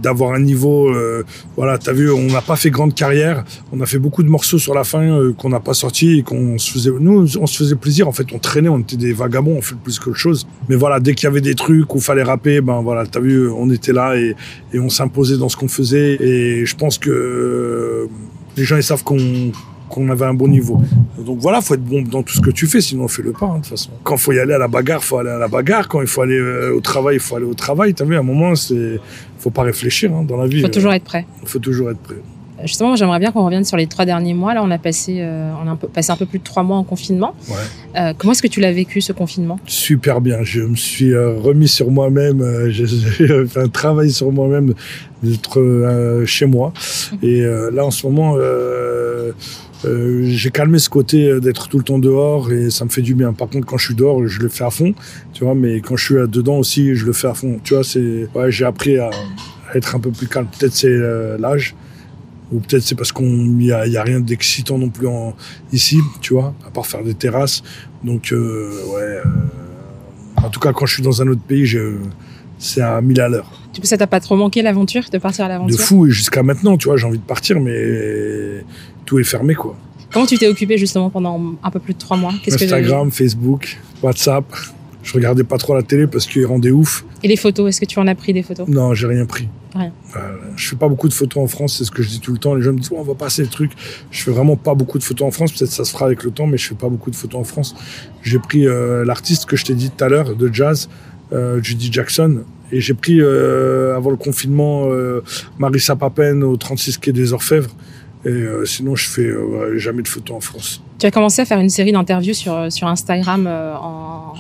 d'avoir un niveau. euh, voilà, t'as vu, on n'a pas fait grande carrière. On a fait beaucoup de morceaux sur la fin euh, qu'on n'a pas sortis et qu'on se faisait. Nous, on se faisait plaisir. En fait, on traînait, on était des vagabonds, on fait plus qu'autre chose. Mais voilà, dès qu'il y avait des trucs où fallait rapper, ben voilà, t'as vu, on était là et, et on s'imposait dans ce qu'on faisait. Et je pense que euh, les gens ils savent qu'on qu'on avait un bon niveau. Donc voilà, faut être bon dans tout ce que tu fais, sinon on fait le pas, hein, de toute façon. Quand faut y aller à la bagarre, faut aller à la bagarre. Quand il faut aller euh, au travail, il faut aller au travail. T'as vu, à un moment, c'est, faut pas réfléchir hein, dans la vie. Faut euh, toujours être prêt. faut toujours être prêt. Justement, j'aimerais bien qu'on revienne sur les trois derniers mois. Là, on a passé, euh, on a un peu, passé un peu plus de trois mois en confinement. Ouais. Euh, comment est-ce que tu l'as vécu ce confinement? Super bien. Je me suis euh, remis sur moi-même. euh, j'ai fait un travail sur moi-même d'être euh, chez moi. Et euh, là, en ce moment, euh, j'ai calmé ce côté euh, d'être tout le temps dehors et ça me fait du bien. Par contre, quand je suis dehors, je le fais à fond, tu vois. Mais quand je suis dedans aussi, je le fais à fond. Tu vois, c'est ouais, j'ai appris à, à être un peu plus calme. Peut-être c'est euh, l'âge. Ou peut-être c'est parce qu'on y a, y a rien d'excitant non plus en, ici, tu vois, à part faire des terrasses. Donc euh, ouais. euh, en tout cas, quand je suis dans un autre pays, je, c'est à 1000 à l'heure. Coup, ça t'a pas trop manqué l'aventure, de partir à De l'aventure fou. Et jusqu'à maintenant, tu vois, j'ai envie de partir, mais tout est fermé, quoi. Comment tu t'es occupé justement pendant un peu plus de trois mois? Qu'est-ce que- Instagram, Facebook, WhatsApp. Je regardais pas trop la télé parce qu'il rendait ouf. Et les photos, est-ce que tu en as pris des photos? Non, j'ai rien pris. Rien. Euh, je fais pas beaucoup de photos en France, c'est ce que je dis tout le temps. Les gens me disent, Oh, on va passer le truc. Je fais vraiment pas beaucoup de photos en France. Peut-être ça se fera avec le temps, mais je fais pas beaucoup de photos en France. J'ai pris euh, l'artiste que je t'ai dit tout à l'heure de jazz, euh, Judy Jackson. Et j'ai pris, avant le confinement, Marissa Papen au 36 quai des Orfèvres. Et euh, sinon, je fais euh, jamais de photos en France. Tu as commencé à faire une série d'interviews sur, sur Instagram euh, en,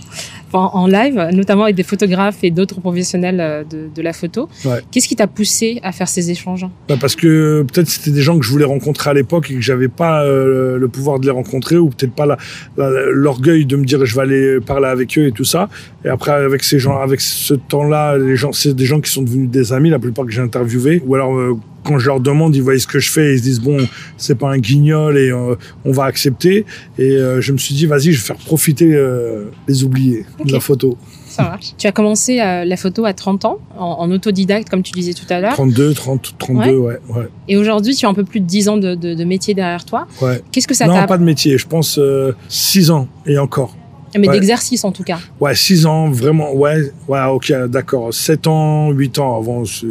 en live, notamment avec des photographes et d'autres professionnels euh, de, de la photo. Ouais. Qu'est-ce qui t'a poussé à faire ces échanges? Bah, parce que peut-être c'était des gens que je voulais rencontrer à l'époque et que j'avais pas euh, le pouvoir de les rencontrer ou peut-être pas l'orgueil de me dire je vais aller parler avec eux et tout ça. Et après avec ces gens, avec ce temps-là, les gens, c'est des gens qui sont devenus des amis la plupart que j'ai interviewés. Ou alors euh, quand je leur demande, ils voient ce que je fais et ils se disent bon c'est pas un guignol et euh, on va accepter. Et euh, je me suis dit vas-y je vais faire profiter euh, les oubliés de la photo. Ça marche. Tu as commencé euh, la photo à 30 ans, en, en autodidacte, comme tu disais tout à l'heure. 32, 30, 32, ouais, ouais, Et aujourd'hui, tu as un peu plus de 10 ans de, de, de métier derrière toi. ouais. Qu'est-ce que ça non, t'a pas de métier. Je pense euh, 6 ans et encore. Mais ouais. d'exercice en tout cas. Ouais, 6 ans, vraiment, ouais, ouais, ok, d'accord. 7 ans, 8 ans avant, je,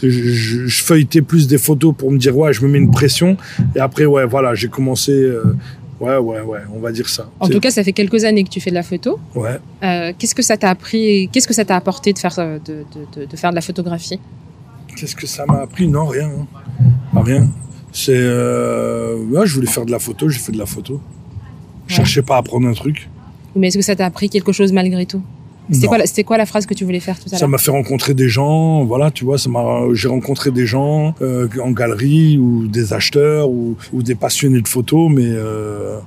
je, je- je feuilletais plus des photos pour me dire, ouais, je me mets une pression. Et après, ouais, voilà, j'ai commencé, euh, Ouais, ouais, ouais, on va dire ça. En tout cas, ça fait quelques années que tu fais de la photo. Ouais. Euh, qu'est-ce que ça t'a appris Qu'est-ce que ça t'a apporté de faire de, de, de, de faire de la photographie? Qu'est-ce que ça m'a appris? Non, rien. Hein. Rien. C'est, euh... ouais, je voulais faire de la photo, j'ai fait de la photo. Je Ouais. cherchais pas à apprendre un truc. Mais est-ce que ça t'a appris quelque chose malgré tout? C'était quoi, c'était quoi la phrase que tu voulais faire tout à Ça l'heure? m'a fait rencontrer des gens, voilà, tu vois, ça m'a, j'ai rencontré des gens euh, en galerie ou des acheteurs ou, ou des passionnés de photo, mais euh,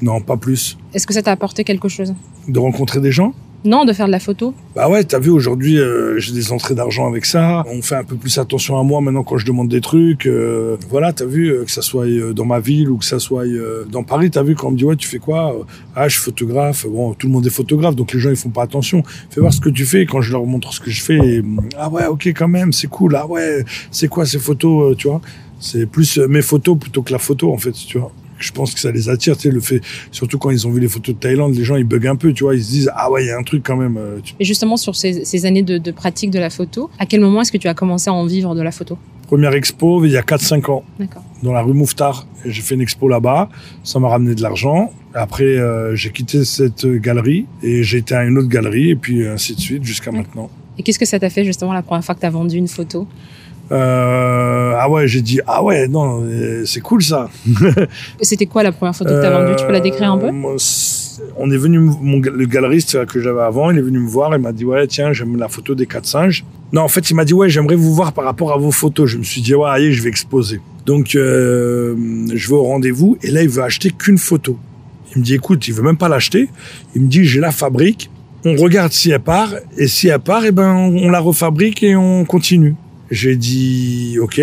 non, pas plus. Est-ce que ça t'a apporté quelque chose? De rencontrer des gens? Non, de faire de la photo Bah ouais, t'as vu, aujourd'hui, euh, j'ai des entrées d'argent avec ça. On fait un peu plus attention à moi maintenant quand je demande des trucs. euh, voilà, t'as vu, euh, que ça soit dans ma ville ou que ça soit dans Paris, t'as vu, quand on me dit, ouais, tu fais quoi Ah, je suis photographe. Bon, tout le monde est photographe, donc les gens, ils font pas attention. Fais voir ce que tu fais. Quand je leur montre ce que je fais, et, ah ouais, ok, quand même, c'est cool. Ah ouais, c'est quoi ces photos, tu vois? C'est plus mes photos plutôt que la photo, en fait, tu vois? Je pense que ça les attire, tu sais, le fait, surtout quand ils ont vu les photos de Thaïlande, les gens, ils bug un peu, tu vois, ils se disent, ah ouais, il y a un truc quand même, euh, Et justement, sur ces, ces années de, de pratique de la photo, à quel moment est-ce que tu as commencé à en vivre de la photo? Première expo, il y a 4-5 ans, D'accord. dans la rue Mouffetard. Et J'ai fait une expo là-bas, ça m'a ramené de l'argent. Après, euh, j'ai quitté cette galerie et j'ai été à une autre galerie, et puis ainsi de suite jusqu'à maintenant. Et qu'est-ce que ça t'a fait justement la première fois que tu as vendu une photo? Euh, ah ouais, j'ai dit, ah ouais, non, euh, c'est cool ça. C'était quoi la première photo que tu as vendue? Tu peux la décrire un peu? Euh, On est venu, mon, le galeriste que j'avais avant, il est venu me voir, il m'a dit, ouais, tiens, j'aime la photo des quatre singes. Non, en fait, il m'a dit, ouais, j'aimerais vous voir par rapport à vos photos. Je me suis dit, ouais, allez, je vais exposer. Donc, euh, je vais au rendez-vous, et là, il veut acheter qu'une photo. Il me dit, écoute, il veut même pas l'acheter. Il me dit, j'ai la fabrique, on regarde si elle part, et si elle part, eh ben, on, on la refabrique et on continue. J'ai dit, ok.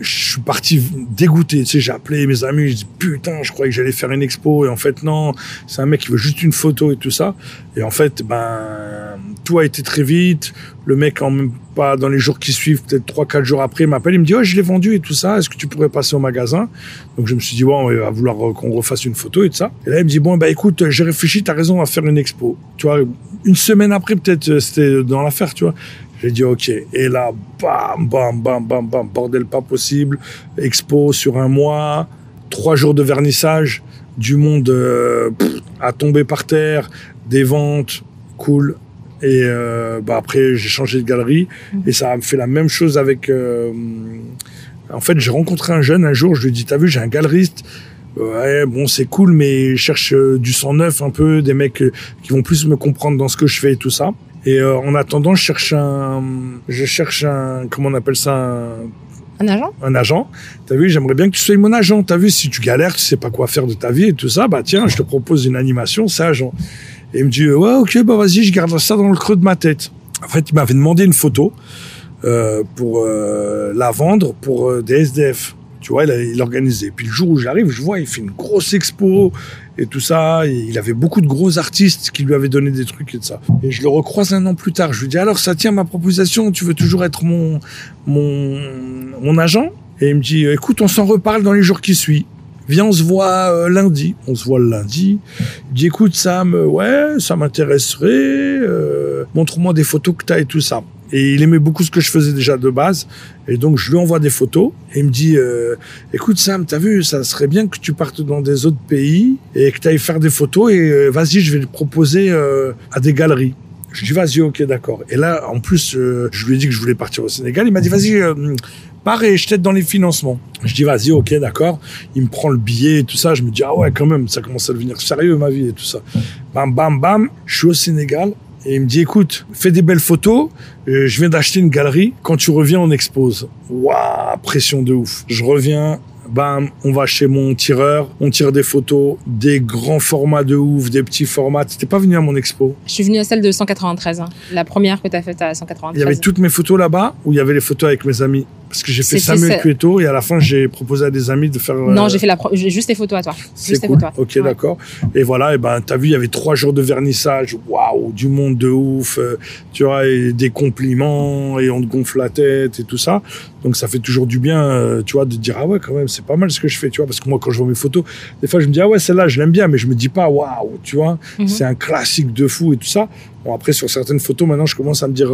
Je suis parti dégoûté, tu sais, j'ai appelé mes amis, je dis putain, je croyais que j'allais faire une expo et en fait non, c'est un mec qui veut juste une photo et tout ça. Et en fait, ben, tout a été très vite. Le mec, en même pas dans les jours qui suivent, peut-être trois, quatre jours après, il m'appelle, il me dit, oh, je l'ai vendu et tout ça. Est-ce que tu pourrais passer au magasin? Donc, je me suis dit, bon, il va vouloir qu'on refasse une photo et tout ça. Et là, il me dit, bon, bah, écoute, j'ai réfléchi, t'as raison, on va faire une expo. Tu vois, une semaine après, peut-être, euh, c'était dans l'affaire, tu vois. J'ai dit, OK. Et là, bam, bam, bam, bam, bam, bordel pas possible. Expo sur un mois, trois jours de vernissage, du monde euh, pff, à tomber par terre, des ventes, cool. Et euh, bah après, j'ai changé de galerie et ça a fait la même chose avec. euh, en fait, j'ai rencontré un jeune un jour. Je lui ai dit, t'as vu, j'ai un galeriste. Ouais, bon, c'est cool, mais je cherche euh, du sang neuf un peu, des mecs qui vont plus me comprendre dans ce que je fais et tout ça. Et euh, en attendant, je cherche un, je cherche un, comment on appelle ça, un, Un agent? Un agent. T'as vu, j'aimerais bien que tu sois mon agent. T'as vu, si tu galères, tu sais pas quoi faire de ta vie et tout ça, bah tiens, je te propose une animation, c'est agent. Et il me dit, ouais, ok, bah vas-y, je garde ça dans le creux de ma tête. En fait, il m'avait demandé une photo euh, pour euh, la vendre pour des SDF. Tu vois, il, a- il organisait. Puis le jour où j'arrive, je vois, il fait une grosse expo et tout ça. Il avait beaucoup de gros artistes qui lui avaient donné des trucs et tout ça. Et je le recroise un an plus tard. Je lui dis, alors, ça tient ma proposition, tu veux toujours être mon, mon, mon agent? Et il me dit, écoute, on s'en reparle dans les jours qui suivent. Viens, on se voit euh, lundi. On se voit le lundi. Il dit, écoute, Sam, euh, ouais, ça m'intéresserait. euh, Montre-moi des photos que tu as et tout ça. Et il aimait beaucoup ce que je faisais déjà de base. Et donc, je lui envoie des photos. Et il me dit, euh, écoute, Sam, t'as vu, ça serait bien que tu partes dans des autres pays et que tu ailles faire des photos. Et euh, vas-y, je vais le proposer euh, à des galeries. Je dis, vas-y, ok, d'accord. Et là, en plus, euh, je lui ai dit que je voulais partir au Sénégal. Il m'a dit, vas-y, euh, pars et je t'aide dans les financements. Je dis, vas-y, ok, d'accord. Il me prend le billet et tout ça. Je me dis, ah ouais, quand même, ça commence à devenir sérieux, ma vie et tout ça. Bam, bam, bam. Je suis au Sénégal. Et il me dit, écoute, fais des belles photos. Euh, je viens d'acheter une galerie. Quand tu reviens, on expose. Waouh, pression de ouf. Je reviens. Bam, on va chez mon tireur, on tire des photos, des grands formats de ouf, des petits formats. T'étais pas venu à mon expo? Je suis venue à celle de 193, hein. la première que tu as faite à 193. Il y avait toutes mes photos là-bas ou il y avait les photos avec mes amis? Parce que j'ai fait Samuel. Cueto et à la fin j'ai proposé à des amis de faire. euh, Non, j'ai fait la pro- juste les photos à toi. C'est Juste les cool. photos à toi. Ok, Ouais. d'accord. Et voilà, et ben t'as vu, il y avait trois jours de vernissage. Waouh, du monde de ouf. euh, tu vois, et des compliments et on te gonfle la tête et tout ça. Donc ça fait toujours du bien, euh, tu vois, de dire ah ouais quand même c'est pas mal ce que je fais, tu vois. Parce que moi quand je vois mes photos, des fois je me dis ah ouais celle-là je l'aime bien, mais je me dis pas waouh, tu vois, Mhm. c'est un classique de fou et tout ça. Bon après sur certaines photos maintenant je commence à me dire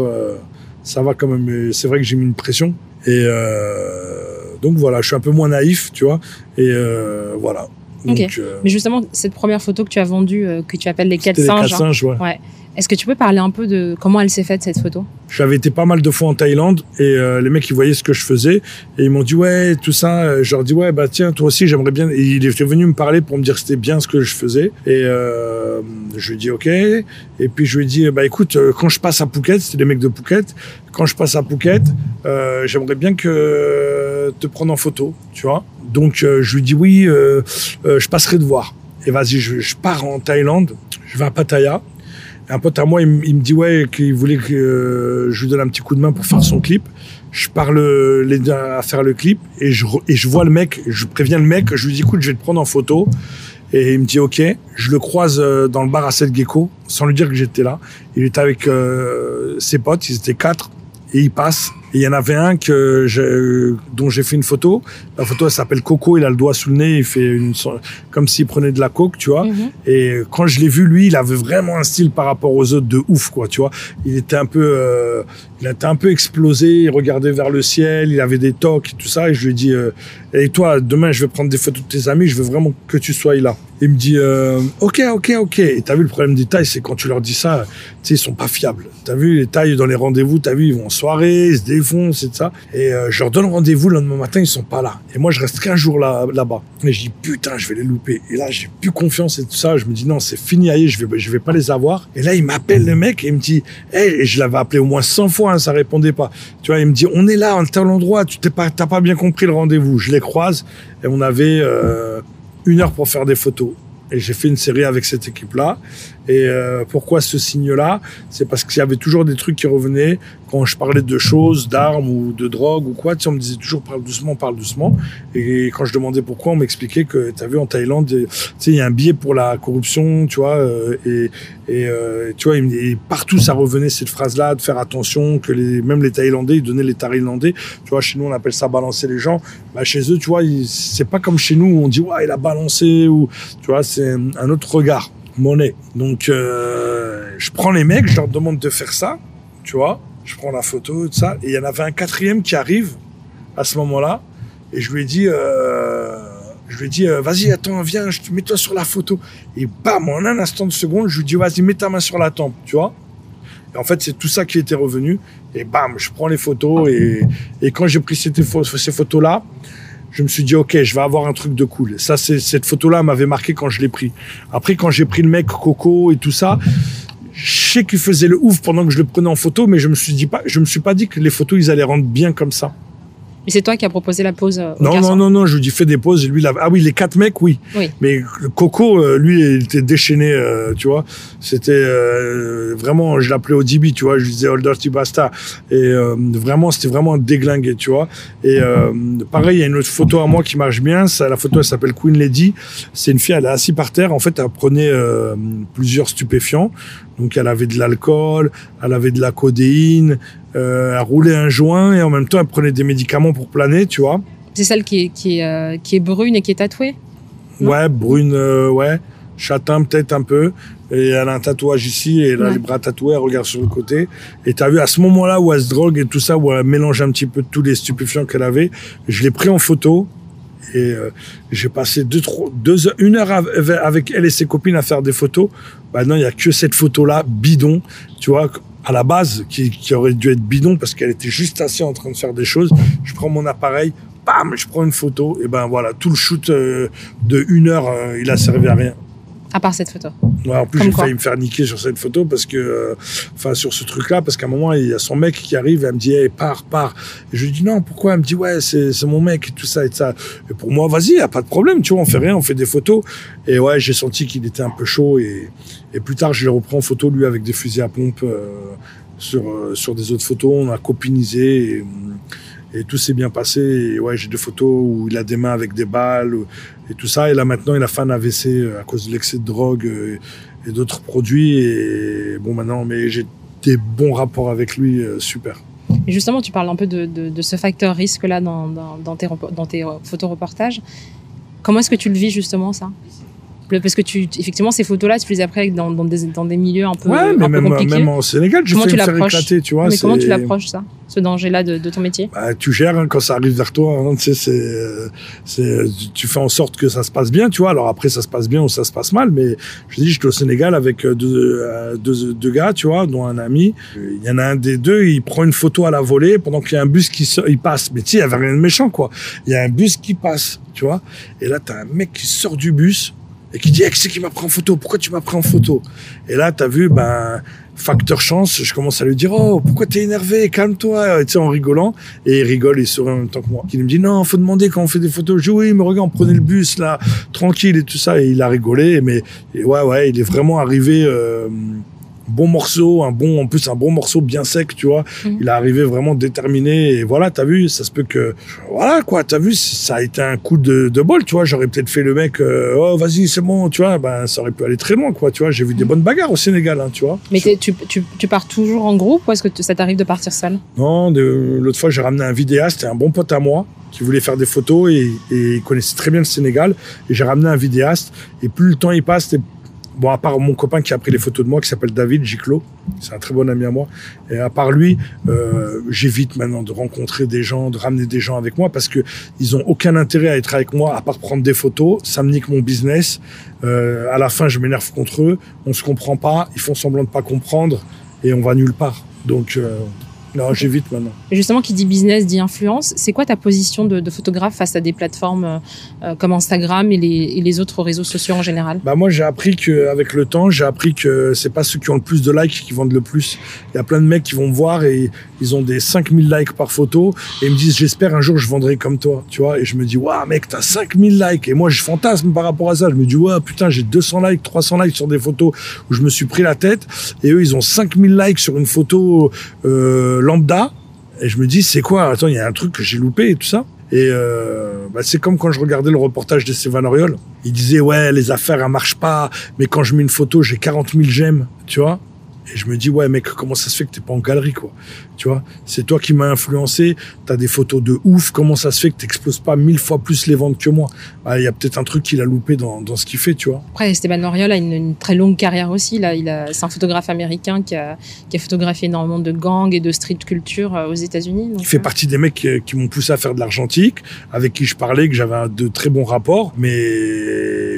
ça va quand même. C'est vrai que j'ai mis une pression et euh, donc voilà, je suis un peu moins naïf, tu vois. Et euh, voilà. Donc, euh, Mais justement, cette première photo que tu as vendue, euh, que tu appelles les quatre c'était les singes, quatre hein, singes, ouais. ouais. Est-ce que tu peux parler un peu de comment elle s'est faite cette photo? J'avais été pas mal de fois en Thaïlande et euh, les mecs ils voyaient ce que je faisais et ils m'ont dit ouais tout ça. Euh, Je leur dis ouais bah tiens toi aussi j'aimerais bien. Et il était venu me parler pour me dire c'était bien ce que je faisais et euh, je lui dit ok. Et puis je lui dit bah écoute quand je passe à Phuket c'était les mecs de Phuket. Quand je passe à Phuket j'aimerais bien que te prendre en photo tu vois. Donc je lui dis oui je passerai te voir. Et vas-y je pars en Thaïlande. Je vais à Pattaya. Un pote à moi, il, me- dit ouais qu'il voulait que euh, je lui donne un petit coup de main pour faire son clip. Je parle l'aider à faire le clip et je, et je vois le mec, je préviens le mec, je lui dis écoute, je vais te prendre en photo. Et il me dit ok. Je le croise euh, dans le bar à Seth Gecko sans lui dire que j'étais là. Il était avec euh, ses potes, ils étaient quatre et il passe. Il y en avait un que dont j'ai fait une photo. La photo elle s'appelle Coco, il a le doigt sous le nez, il fait une comme s'il prenait de la coke, tu vois. Mhm. Et quand je l'ai vu, lui, il avait vraiment un style par rapport aux autres de ouf, quoi, tu vois. Il était un peu, euh, il était un peu explosé, il regardait vers le ciel, il avait des tocs et tout ça. Et je lui ai dit, euh, et toi, demain, je vais prendre des photos de tes amis, je veux vraiment que tu sois là. Il me dit, euh, ok, ok, ok. Et t'as vu le problème des tailles, c'est quand tu leur dis ça, tu sais, ils sont pas fiables. T'as vu les tailles dans les rendez-vous, t'as vu, ils vont en soirée, ils se défoncent et ça. Et euh, je leur donne rendez-vous le lendemain matin, ils sont pas là. Et moi, je reste qu'un jour là, là-bas. Et je dis, putain, je vais les louper. Et là, j'ai plus confiance et tout ça. Je me dis, non, c'est fini, aïe, je vais, je vais pas les avoir. Et là, il m'appelle le mec et il me dit, hey, et je l'avais appelé au moins 100 fois, hein, ça répondait pas. Tu vois, il me dit, on est là, en tel endroit, tu t'es pas, t'as pas bien compris le rendez-vous. Je les croise et on avait euh, une heure pour faire des photos. Et j'ai fait une série avec cette équipe-là. Et euh, pourquoi ce signe-là? C'est parce qu'il y avait toujours des trucs qui revenaient quand je parlais de choses, d'armes ou de drogue ou quoi. Tu sais, on me disait toujours parle doucement, parle doucement. Et quand je demandais pourquoi, on m'expliquait que tu vu en Thaïlande, tu sais, il y a un billet pour la corruption, tu vois. euh, et et euh, tu vois, partout ça revenait cette phrase-là de faire attention que les même les Thaïlandais, ils donnaient les Thaïlandais. Tu vois, chez nous on appelle ça balancer les gens. Bah chez eux, tu vois, c'est pas comme chez nous où on dit ouais il a balancé ou tu vois, c'est un autre regard monnaie. Donc, euh, je prends les mecs, je leur demande de faire ça, tu vois. Je prends la photo, tout ça. Et il y en avait un quatrième qui arrive à ce moment-là. Et je lui ai dit, euh, je lui ai dit, euh, vas-y, attends, viens, mets-toi sur la photo. Et bam, en un instant de seconde, je lui dis, vas-y, mets ta main sur la tempe, tu vois. Et en fait, c'est tout ça qui était revenu. Et bam, je prends les photos. Et, et quand j'ai pris ces, photos-là, je me suis dit, OK, je vais avoir un truc de cool. Ça, cette photo-là m'avait marqué quand je l'ai pris. Après, quand j'ai pris le mec Coco et tout ça, je sais qu'il faisait le ouf pendant que je le prenais en photo, mais je me suis dit pas, je me suis pas dit que les photos, ils allaient rendre bien comme ça. Et c'est toi qui as proposé la pause euh, au Non, garçon. non, non, non, je lui dis fais des pauses. Et lui, ah oui, les quatre mecs, oui. Oui. Mais Coco, euh, lui, il était déchaîné, euh, tu vois. C'était euh, vraiment, je l'appelais Odibi, tu vois. Je lui disais Old Dirty Basta. Et euh, vraiment, c'était vraiment déglingué, tu vois. Et pareil, il y a une autre photo à moi qui marche bien. Ça, la photo, elle s'appelle Queen Lady. C'est une fille, elle est assise par terre. En fait, elle prenait plusieurs stupéfiants. Donc, elle avait de l'alcool, elle avait de la codéine, euh, elle roulait un joint et en même temps, elle prenait des médicaments pour planer, tu vois. C'est celle qui est, qui, est, euh, qui est brune et qui est tatouée. Ouais, brune, euh, ouais. Châtain peut-être un peu. Et elle a un tatouage ici et elle a Ouais. les bras tatoués, elle regarde sur le côté. Et t'as vu à ce moment-là où elle se drogue et tout ça, où elle mélange un petit peu tous les stupéfiants qu'elle avait, je l'ai pris en photo. Et euh, j'ai passé deux, trois, deux heures, une heure av- avec elle et ses copines à faire des photos. Maintenant, il y a que cette photo-là, bidon, tu vois, à la base, qui, qui aurait dû être bidon parce qu'elle était juste assise en train de faire des choses. Je prends mon appareil, bam, je prends une photo, et ben voilà, tout le shoot euh, de une heure, euh, il a servi à rien. À part cette photo. Ouais, en plus, j'ai failli me faire niquer sur cette photo parce que, euh, enfin, sur ce truc-là, parce qu'à un moment, il y a son mec qui arrive et elle me dit, hey, pars, pars. Et je lui dis, non, pourquoi? Elle me dit, ouais, c'est, mon mec et tout ça et tout ça. Et pour moi, vas-y, y a pas de problème, tu vois, on fait rien, on fait des photos. Et ouais, j'ai senti qu'il était un peu chaud et, et plus tard, je l'ai repris en photo, lui, avec des fusils à pompe, euh, sur, euh, sur des autres photos. On a copinisé et, et tout s'est bien passé. Et ouais, j'ai des photos où il a des mains avec des balles et tout ça. Et là, maintenant, il a fait un AVC euh, à cause de l'excès de drogue euh, et d'autres produits. Et bon, maintenant, mais j'ai des bons rapports avec lui, euh, super. Et justement, tu parles un peu de, ce facteur risque-là dans, tes, dans tes photoreportages. Comment est-ce que tu le vis justement, ça? Parce que tu, effectivement, ces photos-là, tu les as pris dans, dans, des, dans des milieux un peu, Ouais, mais un peu même, compliqués. même en Sénégal, j'ai Comment tu me faire l'approches éclater, tu vois. mais comment tu l'approches, ça Ce danger-là de, de ton métier? Bah, tu gères hein, quand ça arrive vers toi. hein, tu sais, c'est, c'est, tu fais en sorte que ça se passe bien, tu vois. Alors après, ça se passe bien ou ça se passe mal, mais je dis, j'étais au Sénégal avec euh, deux, euh, deux, deux gars, tu vois, dont un ami. Il y en a un des deux, il prend une photo à la volée pendant qu'il y a un bus qui il passe. Mais tu sais, il y avait rien de méchant, quoi. Il y a un bus qui passe, tu vois. Et là, t'as un mec qui sort du bus et qui dit, eh, c'est qui m'a pris en photo? Pourquoi tu m'as pris en photo? Et là, t'as vu, ben, facteur chance, je commence à lui dire, oh, pourquoi t'es énervé? Calme-toi, tu sais, en rigolant. Et il rigole, il sourit en même temps que moi. Il me dit, non, faut demander quand on fait des photos. Je dis, oui, mais regarde, on prenait le bus, là, tranquille et tout ça. Et il a rigolé, mais, et ouais, ouais, il est vraiment arrivé, euh, bon morceau, un bon, en plus, un bon morceau bien sec, tu vois. Mhm. Il est arrivé vraiment déterminé. Et voilà, t'as vu, ça se peut que, voilà, quoi, t'as vu, ça a été un coup de, de bol, tu vois. J'aurais peut-être fait le mec, euh, oh, vas-y, c'est bon, tu vois. Ben, ça aurait pu aller très loin, quoi, tu vois. J'ai vu des bonnes bagarres au Sénégal, hein, tu vois. Mais tu, tu, tu pars toujours en groupe ou est-ce que ça t'arrive de partir seul? Non, l'autre fois, j'ai ramené un vidéaste et un bon pote à moi qui voulait faire des photos et, et il connaissait très bien le Sénégal. Et j'ai ramené un vidéaste. Et plus le temps il passe, bon, à part mon copain qui a pris les photos de moi, qui s'appelle David Giclo, c'est un très bon ami à moi. Et à part lui, euh, j'évite maintenant de rencontrer des gens, de ramener des gens avec moi parce que ils ont aucun intérêt à être avec moi à part prendre des photos. Ça me nique mon business. Euh, à la fin, je m'énerve contre eux. On se comprend pas. Ils font semblant de pas comprendre et on va nulle part. Donc, euh, non, j'évite maintenant. Et Justement, qui dit business dit influence. C'est quoi ta position de, de photographe face à des plateformes euh, euh, comme Instagram et les, et les autres réseaux sociaux en général? Bah moi j'ai appris que avec le temps j'ai appris que c'est pas ceux qui ont le plus de likes qui vendent le plus. Il y a plein de mecs qui vont me voir et ils ont des 5000 likes par photo et ils me disent j'espère un jour je vendrai comme toi, tu vois. Et je me dis waouh mec t'as 5000 likes et moi je fantasme par rapport à ça. Je me dis ouais putain j'ai 200 likes, 300 likes sur des photos où je me suis pris la tête et eux ils ont 5000 likes sur une photo euh, lambda et je me dis c'est quoi? Attends il y a un truc que j'ai loupé et tout ça. Et euh, bah, c'est comme quand je regardais le reportage de Stéphane Oriol. Il disait ouais les affaires elles marchent pas, mais quand je mets une photo j'ai 40 000 j'aime, tu vois. Et je me dis ouais mec comment ça se fait que t'es pas en galerie quoi, tu vois? C'est toi qui m'as influencé. T'as des photos de ouf. Comment ça se fait que t'exploses pas mille fois plus les ventes que moi? Bah, Il y a peut-être un truc qu'il a loupé dans, dans ce qu'il fait, tu vois. Après, Esteban Oriol a une, une très longue carrière aussi. Là, il a, c'est un photographe américain qui a, qui a photographié énormément de gangs et de street culture euh, aux États-Unis. Il fait euh, partie des mecs qui, qui m'ont poussé à faire de l'argentique, avec qui je parlais, que j'avais de très bons rapports, mais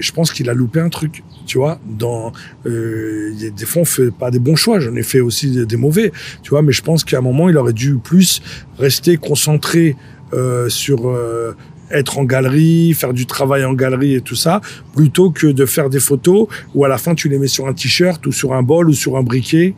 je pense qu'il a loupé un truc, tu vois. Dans, euh, des fois, on fait pas des bons choix. J'en ai fait aussi des, mauvais, tu vois. Mais je pense qu'à un moment, il aurait dû plus rester concentré euh, sur euh, être en galerie, faire du travail en galerie et tout ça, plutôt que de faire des photos où à la fin tu les mets sur un t-shirt ou sur un bol ou sur un briquet,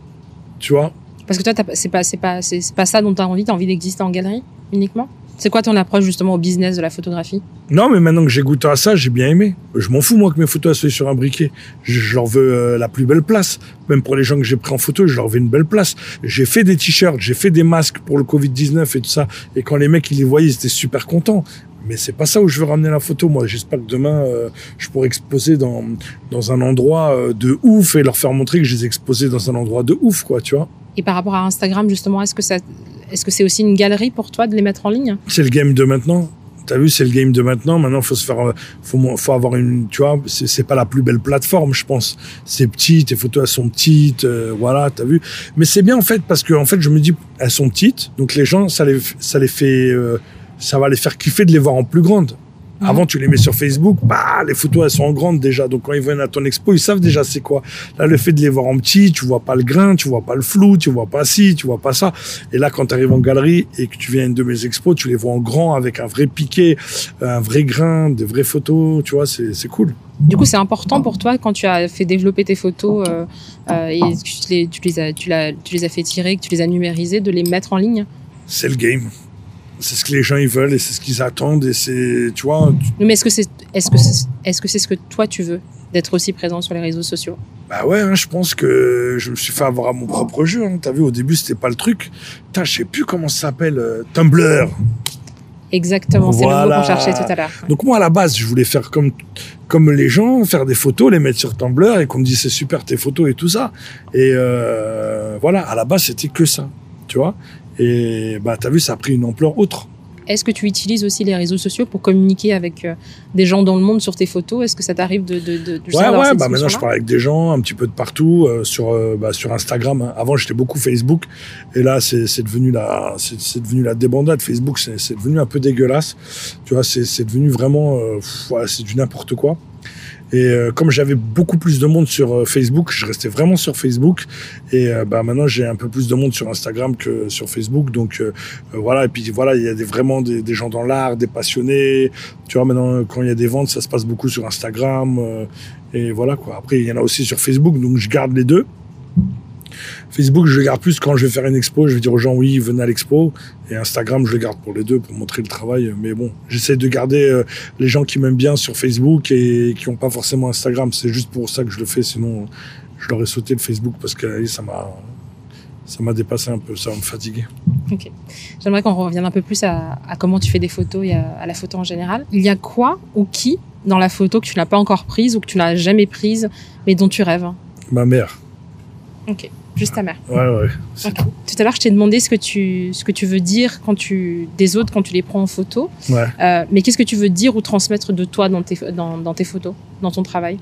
tu vois. Parce que toi, t'as c'est pas, c'est pas, c'est pas ça dont tu as envie. Tu as envie d'exister en galerie uniquement? C'est quoi ton approche justement au business de la photographie? Non, mais maintenant que j'ai goûté à ça, j'ai bien aimé. Je m'en fous, moi, que mes photos soient sur un briquet. Je, leur veux euh, la plus belle place. Même pour les gens que j'ai pris en photo, je leur veux une belle place. J'ai fait des t-shirts, j'ai fait des masques pour le Covid-19 et tout ça. Et quand les mecs, ils les voyaient, ils étaient super contents. Mais c'est pas ça où je veux ramener la photo. Moi, j'espère que demain, euh, je pourrai exposer dans, dans un endroit euh, de ouf et leur faire montrer que je les ai exposés dans un endroit de ouf, quoi, tu vois. Et par rapport à Instagram, justement, est-ce que ça, est-ce que c'est aussi une galerie pour toi de les mettre en ligne? C'est le game de maintenant. T'as vu, c'est le game de maintenant. Maintenant, faut se faire, faut, faut avoir une, tu vois, c'est pas la plus belle plateforme, je pense. C'est petit, tes photos elles sont petites, euh, voilà, t'as vu. Mais c'est bien en fait parce que en fait, je me dis, elles sont petites, donc les gens, ça les, ça les fait, euh, ça va les faire kiffer de les voir en plus grande. Avant, tu les mets sur Facebook, bah, les photos, elles sont en grande déjà. Donc, quand ils viennent à ton expo, ils savent déjà c'est quoi. Là, le fait de les voir en petit, tu vois pas le grain, tu vois pas le flou, tu vois pas ci, tu vois pas ça. Et là, quand tu arrives en galerie et que tu viens à une de mes expos, tu les vois en grand avec un vrai piqué, un vrai grain, des vraies photos, tu vois, c'est c'est cool. Du coup, c'est important pour toi quand tu as fait développer tes photos euh, euh, et que tu les, tu, les as, tu, tu les as fait tirer, que tu les as numérisées, de les mettre en ligne? C'est le game. C'est ce que les gens ils veulent et c'est ce qu'ils attendent et c'est, tu vois, tu- Mais est-ce que c'est est-ce que c'est est-ce que c'est ce que toi tu veux d'être aussi présent sur les réseaux sociaux? Bah ouais, hein, je pense que je me suis fait avoir à mon propre jeu. Hein. T'as vu, au début, c'était pas le truc. Putain, je sais plus comment ça s'appelle, euh, Tumblr. Exactement, c'est le mot qu'on cherchait tout à l'heure. Donc moi, à la base, je voulais faire comme comme les gens, faire des photos, les mettre sur Tumblr et qu'on me dise c'est super tes photos et tout ça. Et euh, voilà, à la base, c'était que ça, tu vois. Et bah t'as vu, ça a pris une ampleur autre. Est-ce que tu utilises aussi les réseaux sociaux pour communiquer avec euh, des gens dans le monde sur tes photos? Est-ce que ça t'arrive de, de, de, Ouais, ouais, bah maintenant je parle avec des gens un petit peu de partout euh, sur euh, bah, sur Instagram. hein. Avant j'étais beaucoup Facebook et là c'est devenu la c'est devenu la débandade. Facebook c'est devenu un peu dégueulasse. Tu vois, c'est devenu vraiment euh, ouais, c'est du n'importe quoi. Et euh, comme j'avais beaucoup plus de monde sur euh, Facebook, je restais vraiment sur Facebook. Et euh, bah maintenant j'ai un peu plus de monde sur Instagram que sur Facebook. Donc euh, euh, voilà. Et puis voilà, il y a des, vraiment des, des gens dans l'art, des passionnés. Tu vois maintenant quand il y a des ventes, ça se passe beaucoup sur Instagram. et voilà quoi. Après il y en a aussi sur Facebook, donc je garde les deux. Facebook, je le garde plus quand je vais faire une expo. Je vais dire aux gens, oui, venez à l'expo. Et Instagram, je le garde pour les deux, pour montrer le travail. Mais bon, j'essaie de garder euh, les gens qui m'aiment bien sur Facebook et qui n'ont pas forcément Instagram. C'est juste pour ça que je le fais. Sinon, je leur ai sauté le Facebook parce que allez, ça m'a, ça m'a dépassé un peu. Ça va me fatiguer. Ok. J'aimerais qu'on revienne un peu plus à, à comment tu fais des photos et à, à la photo en général. Il y a quoi ou qui dans la photo que tu n'as pas encore prise ou que tu n'as jamais prise, mais dont tu rêves? Ma mère. Ok. Juste ta mère. Ouais, ouais. c'est Ok. Tout à l'heure, je t'ai demandé ce que tu ce que tu veux dire quand tu des autres quand tu les prends en photo. Ouais. Euh, mais qu'est-ce que tu veux dire ou transmettre de toi dans tes dans, dans tes photos, dans ton travail?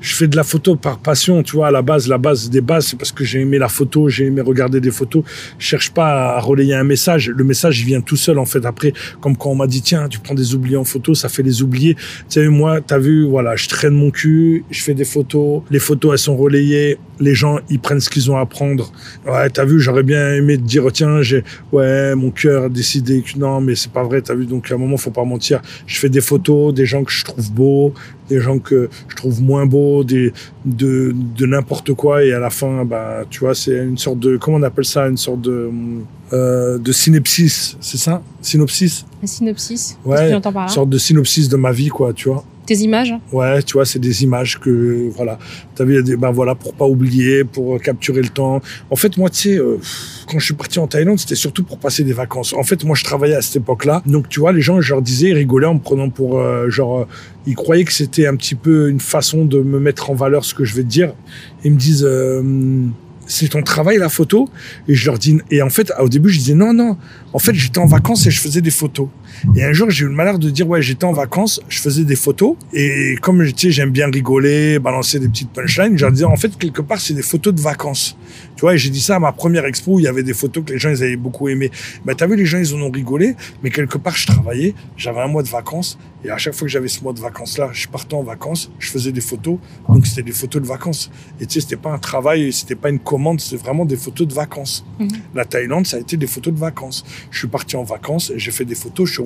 Je fais de la photo par passion, tu vois, à la base, la base des bases, c'est parce que j'ai aimé la photo, j'ai aimé regarder des photos. Je cherche pas à relayer un message. Le message, il vient tout seul, en fait. Après, comme quand on m'a dit, tiens, tu prends des oubliés en photo, ça fait les oubliés. Tu sais, moi, t'as vu, voilà, je traîne mon cul, je fais des photos. Les photos, elles sont relayées. Les gens, ils prennent ce qu'ils ont à prendre. Ouais, t'as vu, j'aurais bien aimé te dire, tiens, j'ai, ouais, mon cœur a décidé que non, mais c'est pas vrai, t'as vu. Donc, à un moment, faut pas mentir. Je fais des photos, des gens que je trouve beaux, des gens que je trouve moins beaux, des, de, de n'importe quoi. Et à la fin, bah, tu vois, c'est une sorte de, comment on appelle ça, une sorte de, euh, de synopsis, c'est ça? Synopsis? Un synopsis Ouais, Une sorte de synopsis de ma vie, quoi, tu vois. Tes images Ouais, tu vois, c'est des images que, voilà. T'as vu, ben voilà, pour pas oublier, pour euh, capturer le temps. En fait, moi, tu sais, euh, quand je suis parti en Thaïlande, c'était surtout pour passer des vacances. En fait, moi, je travaillais à cette époque-là. Donc, tu vois, les gens, je leur disais, ils rigolaient en me prenant pour, euh, genre, ils croyaient que c'était un petit peu une façon de me mettre en valeur ce que je vais te dire. Ils me disent, c'est ton travail, la photo? Et je leur dis, et en fait, au début, je disais, non, non. En fait, j'étais en vacances et je faisais des photos. Et un jour, j'ai eu le malheur de dire, ouais, j'étais en vacances, je faisais des photos. Et comme, tu sais, j'aime bien rigoler, balancer des petites punchlines, leur disais, en fait, quelque part, c'est des photos de vacances. Tu vois, et j'ai dit ça à ma première expo où il y avait des photos que les gens, ils avaient beaucoup aimé. Bah, t'as vu, les gens, ils en ont rigolé. Mais quelque part, je travaillais, j'avais un mois de vacances. Et à chaque fois que j'avais ce mois de vacances-là, je partais en vacances, je faisais des photos. Donc, c'était des photos de vacances. Et tu sais, c'était pas un travail, c'était pas une commande, c'était vraiment des photos de vacances. Mhm. La Thaïlande, ça a été des photos de vacances. Je suis parti en vacances et j'ai fait des photos, je suis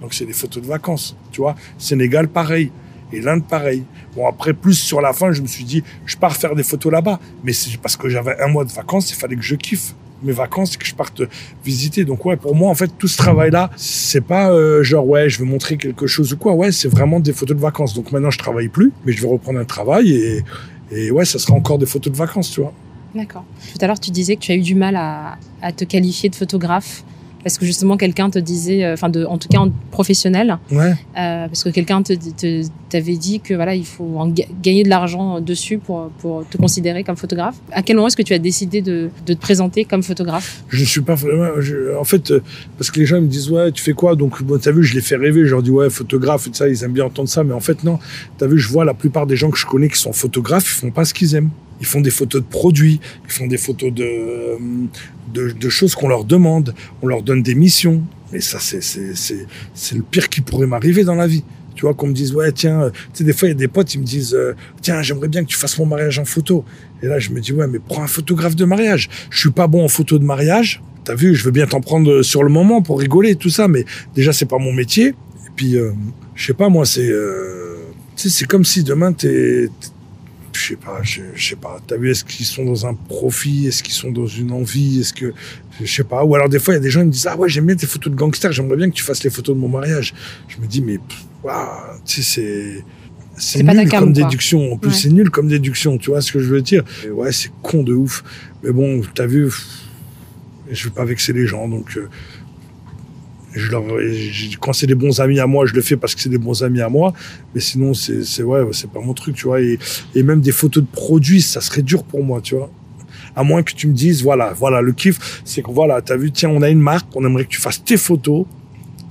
Donc, c'est des photos de vacances. Tu vois, Sénégal, pareil. Et l'Inde, pareil. Bon, après, plus sur la fin, je me suis dit, je pars faire des photos là-bas. Mais c'est parce que j'avais un mois de vacances, il fallait que je kiffe mes vacances et que je parte visiter. Donc ouais, pour moi, en fait, tout ce travail-là, c'est pas euh, genre ouais, je veux montrer quelque chose ou quoi. Ouais, c'est vraiment des photos de vacances. Donc maintenant, je travaille plus, mais je vais reprendre un travail et, et ouais, ça sera encore des photos de vacances, tu vois. D'accord. Tout à l'heure, tu disais que tu as eu du mal à te qualifier de photographe parce que justement quelqu'un te disait, euh, enfin, de, en tout cas en professionnel, Ouais. euh, parce que quelqu'un te, te t'avait dit que voilà, il faut en ga- gagner de l'argent dessus pour pour te considérer comme photographe. À quel moment est-ce que tu as décidé de, de te présenter comme photographe? Je ne suis pas vraiment. je- en fait, euh, parce que les gens ils me disent ouais, tu fais quoi? Donc bon, t'as vu, je les fais rêver. Je leur dis ouais, photographe et ça. Ils aiment bien entendre ça, mais en fait non. T'as vu, je vois la plupart des gens que je connais qui sont photographes, ils font pas ce qu'ils aiment. Ils font des photos de produits, ils font des photos de euh, de, de choses qu'on leur demande. On leur donne des missions. Mais ça, c'est c'est le pire qui pourrait m'arriver dans la vie. Tu vois, qu'on me dise, ouais, tiens, euh, tu sais, des fois, il y a des potes, ils me disent, euh, tiens, j'aimerais bien que tu fasses mon mariage en photo. Et là, je me dis, ouais, mais prends un photographe de mariage. Je suis pas bon en photo de mariage. T'as vu, je veux bien t'en prendre sur le moment pour rigoler tout ça, mais déjà, c'est pas mon métier. Et puis, euh, je sais pas, moi, c'est, euh, c'est comme si demain, t'es- je sais pas, je, je sais pas. T'as vu, est-ce qu'ils sont dans un profit? Est-ce qu'ils sont dans une envie? Est-ce que, je sais pas. Ou alors, des fois, il y a des gens qui me disent, ah ouais, j'aime bien tes photos de gangsters, j'aimerais bien que tu fasses les photos de mon mariage. Je me dis, mais, waouh, tu sais, c'est, c'est nul comme quoi. déduction. En plus, Ouais. c'est nul comme déduction. Tu vois ce que je veux dire? Et ouais, c'est con de ouf. Mais bon, t'as vu, je veux pas vexer les gens, donc, euh, je leur, je- quand c'est des bons amis à moi, je le fais parce que c'est des bons amis à moi. Mais sinon, c'est, c'est ouais, c'est pas mon truc, tu vois. Et, et même des photos de produits, ça serait dur pour moi, tu vois. À moins que tu me dises, voilà, voilà, le kiff, c'est que voilà, t'as vu, tiens, on a une marque, on aimerait que tu fasses tes photos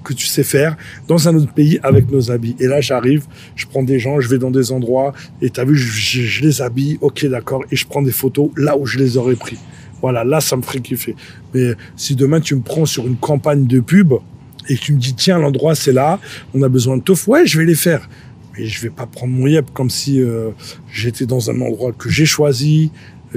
que tu sais faire dans un autre pays avec nos habits. Et là, j'arrive, je prends des gens, je vais dans des endroits et tu as vu, je, je les habille, ok, d'accord, et je prends des photos là où je les aurais pris. Voilà, là, ça me ferait kiffer. Mais si demain tu me prends sur une campagne de pub et que tu me dis, tiens, l'endroit c'est là, on a besoin de teuf, ouais, je vais les faire. Mais je vais pas prendre mon yep comme si euh, j'étais dans un endroit que j'ai choisi,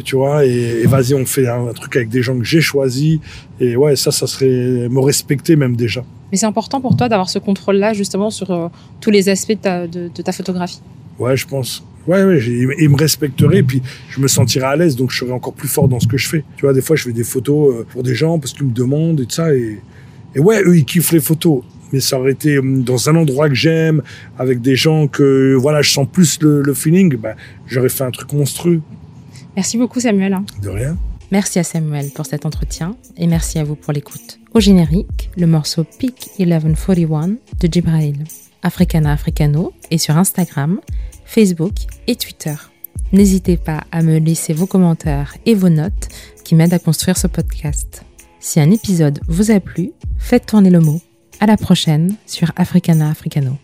tu vois, et, et vas-y, on fait un, truc avec des gens que j'ai choisi. Et ouais, ça, ça serait me respecter même déjà. Mais c'est important pour toi d'avoir ce contrôle-là, justement, sur euh, tous les aspects de ta, de, de ta photographie. Ouais, je pense. Ouais, ouais, j'ai- il me respecterait, puis je me sentirais à l'aise, donc je serais encore plus fort dans ce que je fais. Tu vois, des fois, je fais des photos euh, pour des gens parce qu'ils me demandent et tout ça, et, et ouais, eux, ils kiffent les photos. Mais ça aurait été hum, dans un endroit que j'aime, avec des gens que, voilà, je sens plus le, le feeling, bah, j'aurais fait un truc monstrueux. Merci beaucoup, Samuel. De rien. Merci à Samuel pour cet entretien et merci à vous pour l'écoute. Au générique, le morceau Peak 1141 de Jibrail. Africana Africano et sur Instagram, Facebook et Twitter. N'hésitez pas à me laisser vos commentaires et vos notes qui m'aident à construire ce podcast. Si un épisode vous a plu, faites tourner le mot. À la prochaine sur Africana Africano.